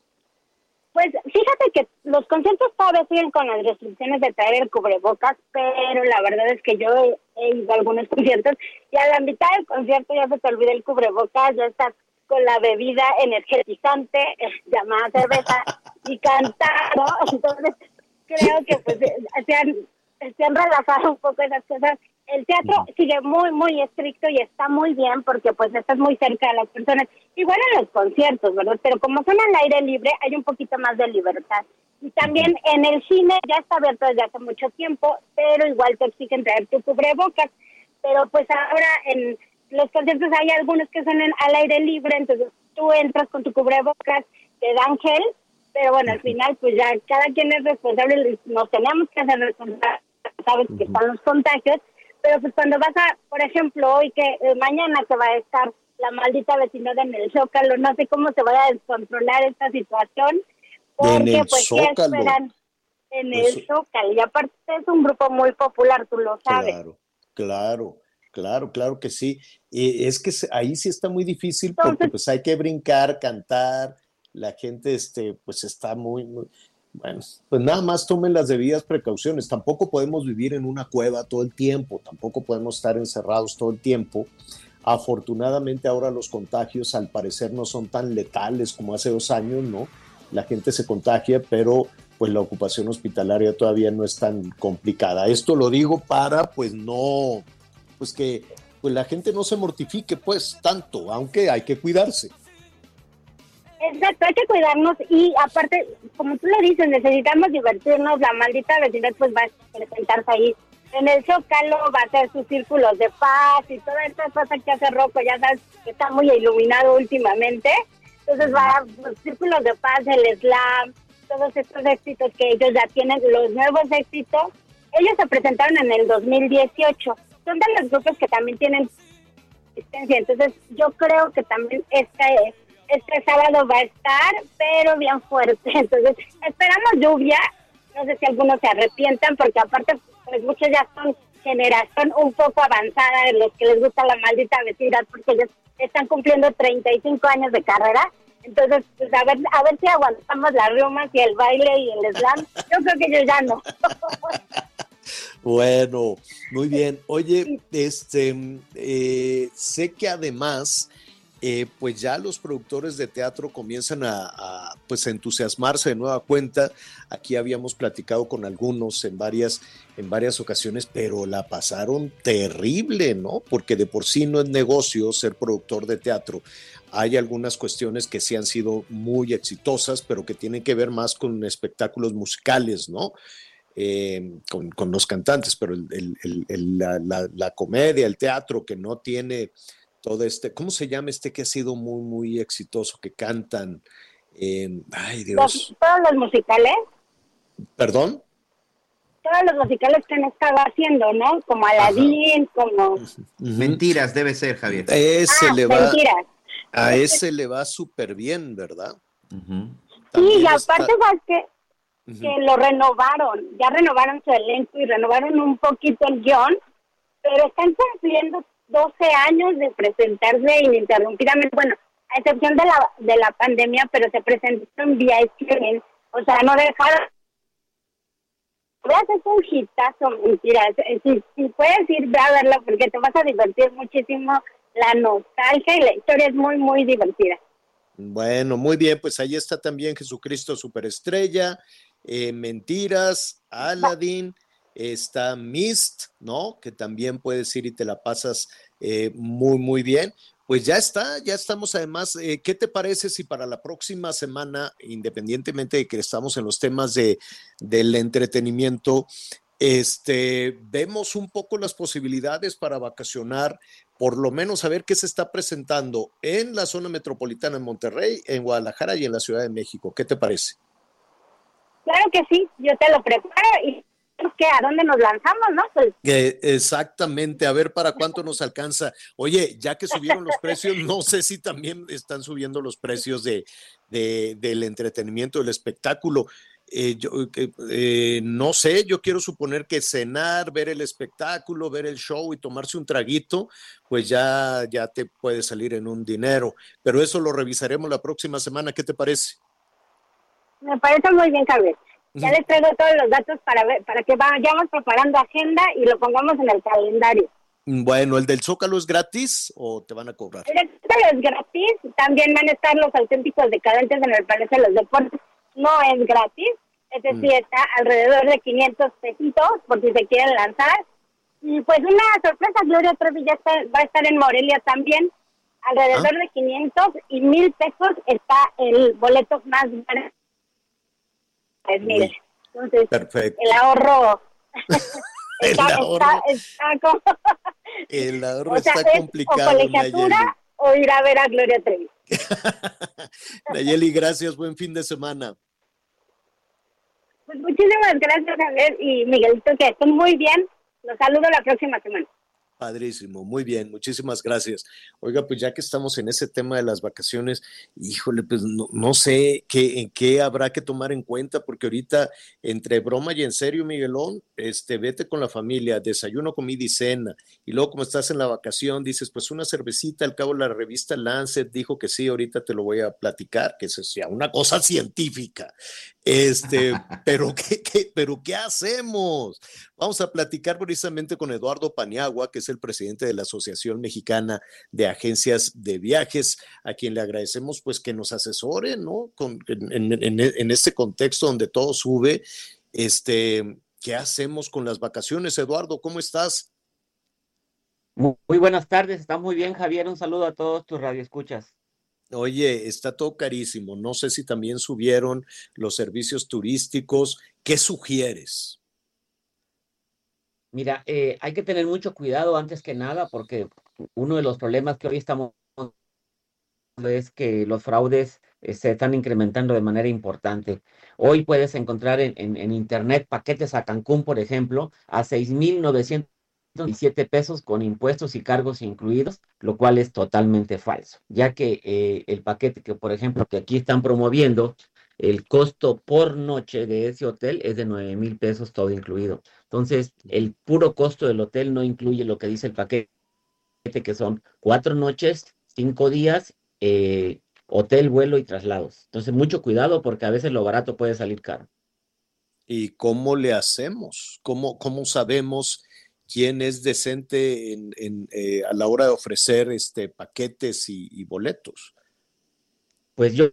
Pues fíjate que los conciertos todavía siguen con las restricciones de traer el cubrebocas, pero la verdad es que yo he, ido a algunos conciertos y a la mitad del concierto ya se te olvida el cubrebocas, ya estás con la bebida energetizante eh, llamada cerveza y cantando. Entonces creo que pues se han, se han relajado un poco esas cosas. El teatro sigue muy, muy estricto y está muy bien porque pues estás muy cerca de las personas. Igual en los conciertos, ¿verdad? Pero como son al aire libre, hay un poquito más de libertad. Y también en el cine ya está abierto desde hace mucho tiempo, pero igual te exigen traer tu cubrebocas. Pero pues ahora en los conciertos hay algunos que son en, al aire libre, entonces tú entras con tu cubrebocas, te dan gel, pero bueno, al final pues ya cada quien es responsable, nos tenemos que hacer responsables, sabes que están los contagios, pero pues cuando vas a, por ejemplo, hoy que eh, mañana que va a estar la maldita vecindad en el Zócalo, no sé cómo se vaya a descontrolar esta situación, porque En el pues ¿qué Zócalo. esperan en Pues, el Zócalo, y aparte es un grupo muy popular, tú lo sabes. Claro, claro, claro, claro que sí. Y es que ahí sí está muy difícil porque pues hay que brincar, cantar, la gente este, pues está muy, muy- bueno, pues nada más tomen las debidas precauciones. Tampoco podemos vivir en una cueva todo el tiempo, tampoco podemos estar encerrados todo el tiempo. Afortunadamente ahora los contagios al parecer no son tan letales como hace dos años, ¿no? La gente se contagia, pero pues la ocupación hospitalaria todavía no es tan complicada. Esto lo digo para pues no, pues que pues la gente no se mortifique pues tanto, aunque hay que cuidarse. Exacto, hay que cuidarnos y aparte, como tú lo dices, necesitamos divertirnos, la maldita vecindad pues va a presentarse ahí. En el Zócalo, va a hacer sus círculos de paz y toda esta cosa que hace Rocco, ya sabes que está muy iluminado últimamente, entonces va a los círculos de paz, el slam, todos estos éxitos que ellos ya tienen, los nuevos éxitos, ellos se presentaron en el 2018, son de los grupos que también tienen existencia. Entonces, yo creo que también este, este sábado va a estar, pero bien fuerte. Entonces, esperamos lluvia. No sé si algunos se arrepientan, porque aparte, pues muchos ya son generación un poco avanzada de los que les gusta la maldita vecindad, porque ellos están cumpliendo 35 años de carrera. Entonces, pues a ver, a ver si aguantamos las riumas y el baile y el slam. Yo creo que yo ya no. Bueno, muy bien. Oye, este, eh, sé que además eh, pues ya los productores de teatro comienzan a, pues entusiasmarse de nueva cuenta. Aquí habíamos platicado con algunos en varias, en varias ocasiones, pero la pasaron terrible, ¿no? Porque de por sí no es negocio ser productor de teatro. Hay algunas cuestiones que sí han sido muy exitosas, pero que tienen que ver más con espectáculos musicales, ¿no? Eh, con, los cantantes, pero la comedia, el teatro que no tiene todo este, ¿cómo se llama este que ha sido muy, muy exitoso, que cantan? Eh, ay, Dios. ¿Todos los musicales? ¿Perdón? Todos los musicales que han estado haciendo, ¿no? Como Aladdin, como... Mentiras, debe ser, Javier. ese ah, le va, mentiras. A ese le va súper bien, ¿verdad? Sí, y aparte, ¿sabes que que lo renovaron, ya renovaron su elenco y renovaron un poquito el guion, pero están cumpliendo 12 años de presentarse ininterrumpidamente, bueno, a excepción de la, de la pandemia, pero se presentaron vía streaming, o sea, no dejaron Veas, es un hitazo, mentira. Si, si, puedes ir, ve a verlo porque te vas a divertir muchísimo. La nostalgia y la historia es muy, muy divertida. Bueno, muy bien, pues ahí está también Jesucristo Superestrella, eh, Mentiras, Aladdin, está Mist, ¿no? Que también puedes ir y te la pasas eh, muy, muy bien. Pues ya está, ya estamos además. Eh, ¿Qué te parece si para la próxima semana, independientemente de que estamos en los temas de, del entretenimiento, este, vemos un poco las posibilidades para vacacionar, por lo menos a ver qué se está presentando en la zona metropolitana en Monterrey, en Guadalajara y en la Ciudad de México? ¿Qué te parece? Claro que sí, yo te lo preparo y que a dónde nos lanzamos, ¿no? Pues... exactamente, a ver para cuánto nos alcanza. Oye, ya que subieron los precios, no sé si también están subiendo los precios de, del entretenimiento, del espectáculo. Eh, yo eh, no sé, yo quiero suponer que cenar, ver el espectáculo, ver el show y tomarse un traguito, pues ya, ya te puede salir en un dinero. Pero eso lo revisaremos la próxima semana. ¿Qué te parece? Me parece muy bien, Carlos. Ya les traigo todos los datos para ver, para que vayamos preparando agenda y lo pongamos en el calendario. Bueno, ¿el del Zócalo es gratis o te van a cobrar? El del Zócalo es gratis. También van a estar los auténticos decadentes en el Palacio de los Deportes. No es gratis. Es decir, mm. está alrededor de 500 pesitos por si se quieren lanzar. Y pues una sorpresa, Gloria Trevi ya va a estar en Morelia también. Alrededor ah. de 500 y 1000 pesos está el boleto más barato pues mire, entonces Perfecto. el ahorro el ahorro, está, como... el ahorro está complicado. O colegiatura o ir a ver a Gloria Trevi. Nayeli, gracias, buen fin de semana. Pues muchísimas gracias, Javier y Miguelito, que estén muy bien. Los saludo la próxima semana. Padrísimo, muy bien, muchísimas gracias. Oiga, pues ya que estamos en ese tema de las vacaciones, híjole, pues no, sé qué, en qué habrá que tomar en cuenta, porque ahorita, entre broma y en serio, Miguelón, este, vete con la familia, desayuno, comida y cena, y luego como estás en la vacación, dices, pues una cervecita, al cabo la revista Lancet dijo que sí, ahorita te lo voy a platicar, que eso sea una cosa científica. Este, pero ¿qué, qué, pero ¿qué hacemos? Vamos a platicar precisamente con Eduardo Paniagua, que es el presidente de la Asociación Mexicana de Agencias de Viajes, a quien le agradecemos pues que nos asesore, ¿no? Con, en, en, en, este contexto donde todo sube, este, ¿qué hacemos con las vacaciones? Eduardo, ¿cómo estás? Muy, muy buenas tardes, está muy bien, Javier. Un saludo a todos tus radioescuchas. Oye, está todo carísimo. No sé si también subieron los servicios turísticos. ¿Qué sugieres? Mira, eh, hay que tener mucho cuidado antes que nada porque uno de los problemas que hoy estamos es que los fraudes eh, se están incrementando de manera importante. Hoy puedes encontrar en, en, Internet paquetes a Cancún, por ejemplo, a 6.900 siete pesos con impuestos y cargos incluidos, lo cual es totalmente falso, ya que eh, el paquete que, por ejemplo, que aquí están promoviendo, el costo por noche de ese hotel es de nueve mil pesos todo incluido. Entonces, el puro costo del hotel no incluye lo que dice el paquete, que son cuatro noches, cinco días, eh, hotel, vuelo y traslados. Entonces, mucho cuidado porque a veces lo barato puede salir caro. ¿Y cómo le hacemos? ¿Cómo, cómo sabemos quién es decente en, en, eh, a la hora de ofrecer este, paquetes y, y boletos. Pues yo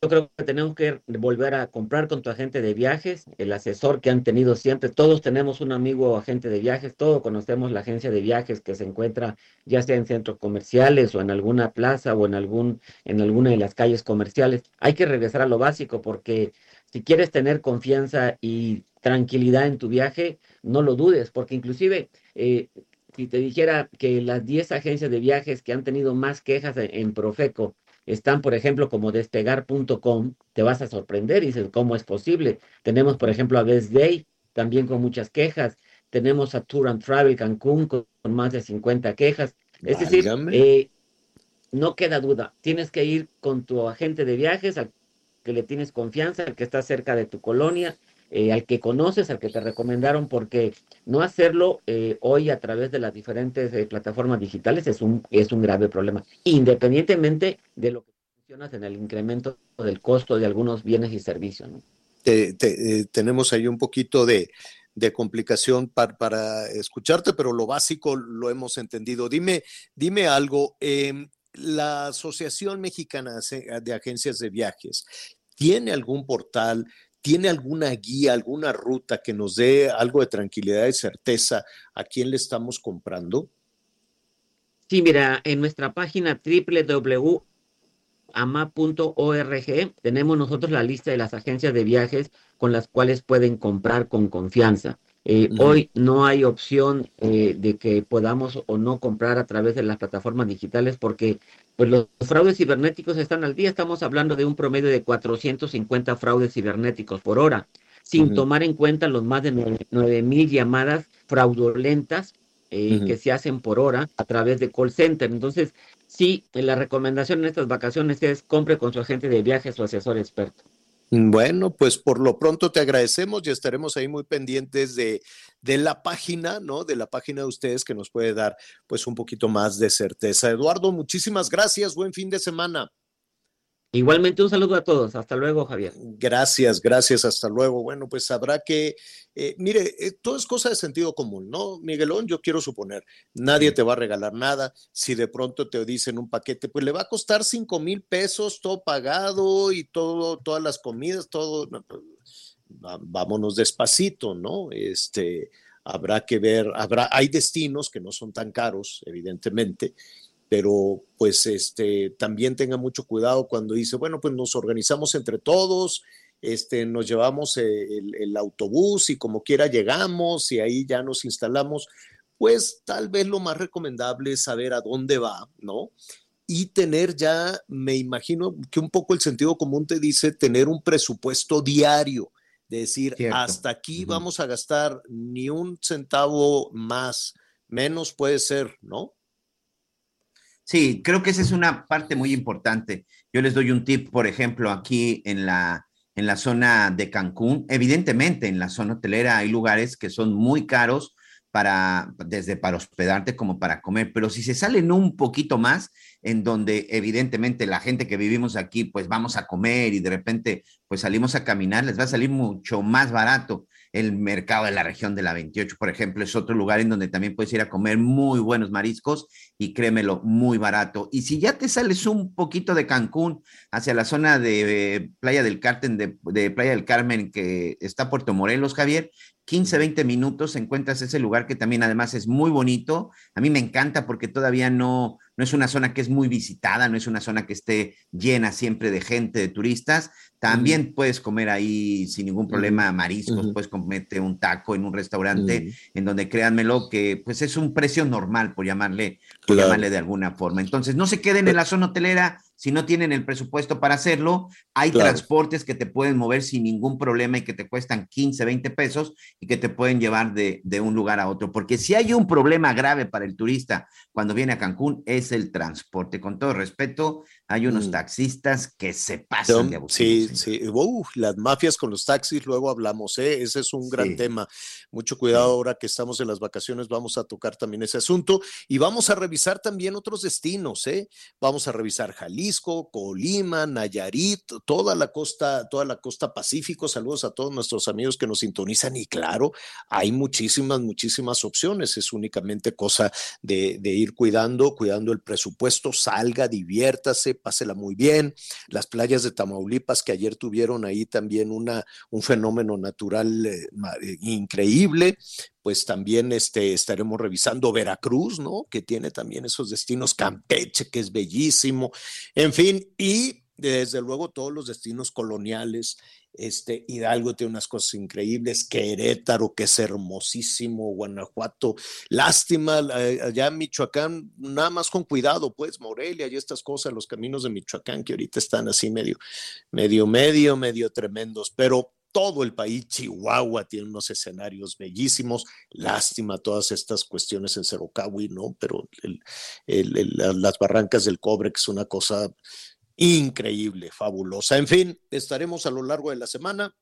yo creo que tenemos que volver a comprar con tu agente de viajes, el asesor que han tenido siempre. Todos tenemos un amigo agente de viajes, todos conocemos la agencia de viajes que se encuentra ya sea en centros comerciales o en alguna plaza o en, algún, en alguna de las calles comerciales. Hay que regresar a lo básico porque si quieres tener confianza y tranquilidad en tu viaje, no lo dudes, porque inclusive... Eh, si te dijera que las 10 agencias de viajes que han tenido más quejas en Profeco están, por ejemplo, como despegar.com, te vas a sorprender y dices, ¿cómo es posible? Tenemos, por ejemplo, a Best Day, también con muchas quejas. Tenemos a Tour and Travel Cancún con, más de 50 quejas. Es decir, eh, no queda duda, tienes que ir con tu agente de viajes, al que le tienes confianza, al que está cerca de tu colonia, eh, al que conoces, al que te recomendaron, porque no hacerlo eh, hoy a través de las diferentes eh, plataformas digitales es un, es un grave problema, independientemente de lo que mencionas en el incremento del costo de algunos bienes y servicios. Te, te, tenemos ahí un poquito de, de complicación para, para, escucharte, pero lo básico lo hemos entendido. Dime, dime algo. Eh, la Asociación Mexicana de Agencias de Viajes tiene algún portal ¿Tiene alguna guía, alguna ruta que nos dé algo de tranquilidad y certeza a quién le estamos comprando? Sí, mira, en nuestra página www.ama.org tenemos nosotros la lista de las agencias de viajes con las cuales pueden comprar con confianza. Eh. Hoy no hay opción eh, de que podamos o no comprar a través de las plataformas digitales porque pues, los fraudes cibernéticos están al día. Estamos hablando de un promedio de 450 fraudes cibernéticos por hora, sin uh -huh. tomar en cuenta los más de 9 mil llamadas fraudulentas eh, uh -huh. que se hacen por hora a través de call center. Entonces, sí, la recomendación en estas vacaciones es compre con su agente de viajes o asesor experto. Bueno, pues por lo pronto te agradecemos y estaremos ahí muy pendientes de, de, la página, ¿no? De la página de ustedes que nos puede dar pues un poquito más de certeza. Eduardo, muchísimas gracias, buen fin de semana. Igualmente un saludo a todos. Hasta luego, Javier. Gracias, gracias. Hasta luego. Bueno, pues habrá que, eh, mire, eh, todo es cosa de sentido común, ¿no? Miguelón, yo quiero suponer, nadie te va a regalar nada. Si de pronto te dicen un paquete, pues le va a costar cinco mil pesos, todo pagado y todo, todas las comidas, todo. No, vámonos despacito, ¿no? Este, habrá que ver, habrá, hay destinos que no son tan caros, evidentemente pero pues este también tenga mucho cuidado cuando dice, bueno, pues nos organizamos entre todos, este, nos llevamos el, el, autobús y como quiera llegamos y ahí ya nos instalamos, pues tal vez lo más recomendable es saber a dónde va, ¿no? Y tener ya, me imagino que un poco el sentido común te dice tener un presupuesto diario, de decir, Cierto. hasta aquí uh -huh. vamos a gastar ni un centavo más, menos puede ser, ¿no? Sí, creo que esa es una parte muy importante. Yo les doy un tip, por ejemplo, aquí en la, en la zona de Cancún. Evidentemente, en la zona hotelera hay lugares que son muy caros para, desde para hospedarte como para comer, pero si se salen un poquito más, en donde evidentemente la gente que vivimos aquí, pues vamos a comer y de repente, pues salimos a caminar, les va a salir mucho más barato. El mercado de la región de la 28, por ejemplo, es otro lugar en donde también puedes ir a comer muy buenos mariscos y créemelo, muy barato. Y si ya te sales un poquito de Cancún hacia la zona de Playa del Carmen, de, de Playa del Carmen, que está Puerto Morelos, Javier, 15, 20 minutos encuentras ese lugar que también además es muy bonito. A mí me encanta porque todavía no, no es una zona que es muy visitada, no es una zona que esté llena siempre de gente, de turistas. También puedes comer ahí sin ningún problema mariscos, puedes comerte un taco en un restaurante en donde créanmelo que pues es un precio normal por llamarle, por claro. llamarle de alguna forma. Entonces no se queden en la zona hotelera si no tienen el presupuesto para hacerlo, hay claro. transportes que te pueden mover sin ningún problema y que te cuestan 15, 20 pesos y que te pueden llevar de, de, un lugar a otro. Porque si hay un problema grave para el turista cuando viene a Cancún, es el transporte. Con todo respeto, hay unos Mm. taxistas que se pasan de abusivos. Sí, sí. Uh, las mafias con los taxis, luego hablamos, ¿eh? Ese es un gran Sí. tema. Mucho cuidado ahora que estamos en las vacaciones, vamos a tocar también ese asunto y vamos a revisar también otros destinos, ¿eh? Vamos a revisar Jalisco, Colima, Nayarit, toda la costa, toda la costa Pacífico. Saludos a todos nuestros amigos que nos sintonizan y claro, hay muchísimas, muchísimas opciones. Es únicamente cosa de, de ir cuidando, cuidando el presupuesto, salga, diviértase, pásela muy bien. Las playas de Tamaulipas que ayer tuvieron ahí también una, un fenómeno natural eh, eh, increíble, pues también este, estaremos revisando Veracruz, ¿no? Que tiene también esos destinos, Campeche, que es bellísimo, en fin, y desde luego todos los destinos coloniales. Este, Hidalgo tiene unas cosas increíbles, Querétaro, que es hermosísimo, Guanajuato, lástima, eh, allá en Michoacán, nada más con cuidado, pues, Morelia y estas cosas, los caminos de Michoacán que ahorita están así medio, medio, medio, medio tremendos, pero todo el país, Chihuahua, tiene unos escenarios bellísimos. Lástima todas estas cuestiones en Cerocahui, ¿no? Pero las barrancas del cobre, que es una cosa increíble, fabulosa. En fin, estaremos a lo largo de la semana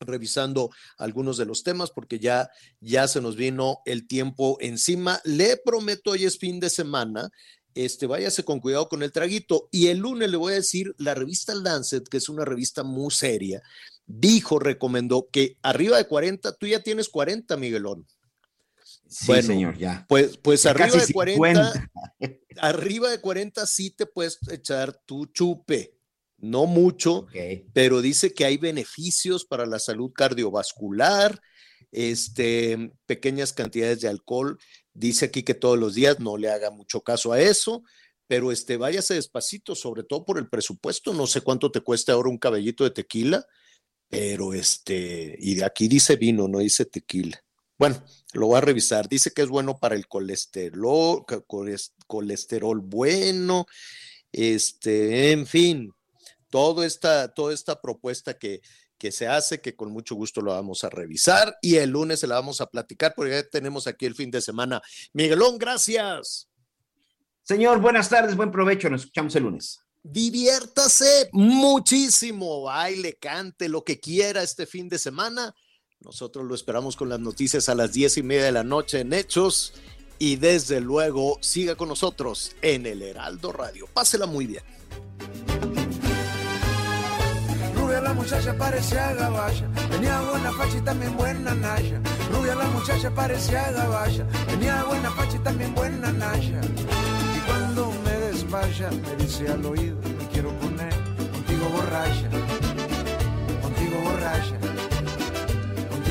revisando algunos de los temas porque ya ya se nos vino el tiempo encima. Le prometo hoy es fin de semana. Este, váyase con cuidado con el traguito. Y el lunes le voy a decir, la revista Lancet, que es una revista muy seria, dijo, recomendó que arriba de 40, tú ya tienes 40, Miguelón. Sí, señor, ya. Pues, pues Ya arriba de 40, 50. arriba de 40 sí te puedes echar tu chupe. No mucho, pero dice que hay beneficios para la salud cardiovascular, este, pequeñas cantidades de alcohol. Dice aquí que todos los días no le haga mucho caso a eso, pero este, váyase despacito, sobre todo por el presupuesto. No sé cuánto te cuesta ahora un cabellito de tequila, pero este, y de aquí dice vino, no dice tequila. Bueno, lo voy a revisar. Dice que es bueno para el colesterol, colesterol bueno, este, en fin, toda esta, toda esta propuesta que, que se hace, que con mucho gusto lo vamos a revisar y el lunes se la vamos a platicar porque ya tenemos aquí el fin de semana. Miguelón, gracias. Señor, buenas tardes, buen provecho, nos escuchamos el lunes. Diviértase muchísimo, baile, cante, lo que quiera este fin de semana. Nosotros lo esperamos con las noticias a las diez y media de la noche en Hechos y desde luego siga con nosotros en el Heraldo Radio. Pásela muy bien. Rubia la muchacha parecía gabaya, tenía buena facha y también buena naya. Rubia la muchacha parecía gabaya, tenía buena facha y también buena naya. Y cuando me despacha, me dice al oído, me quiero poner contigo borracha, contigo borracha,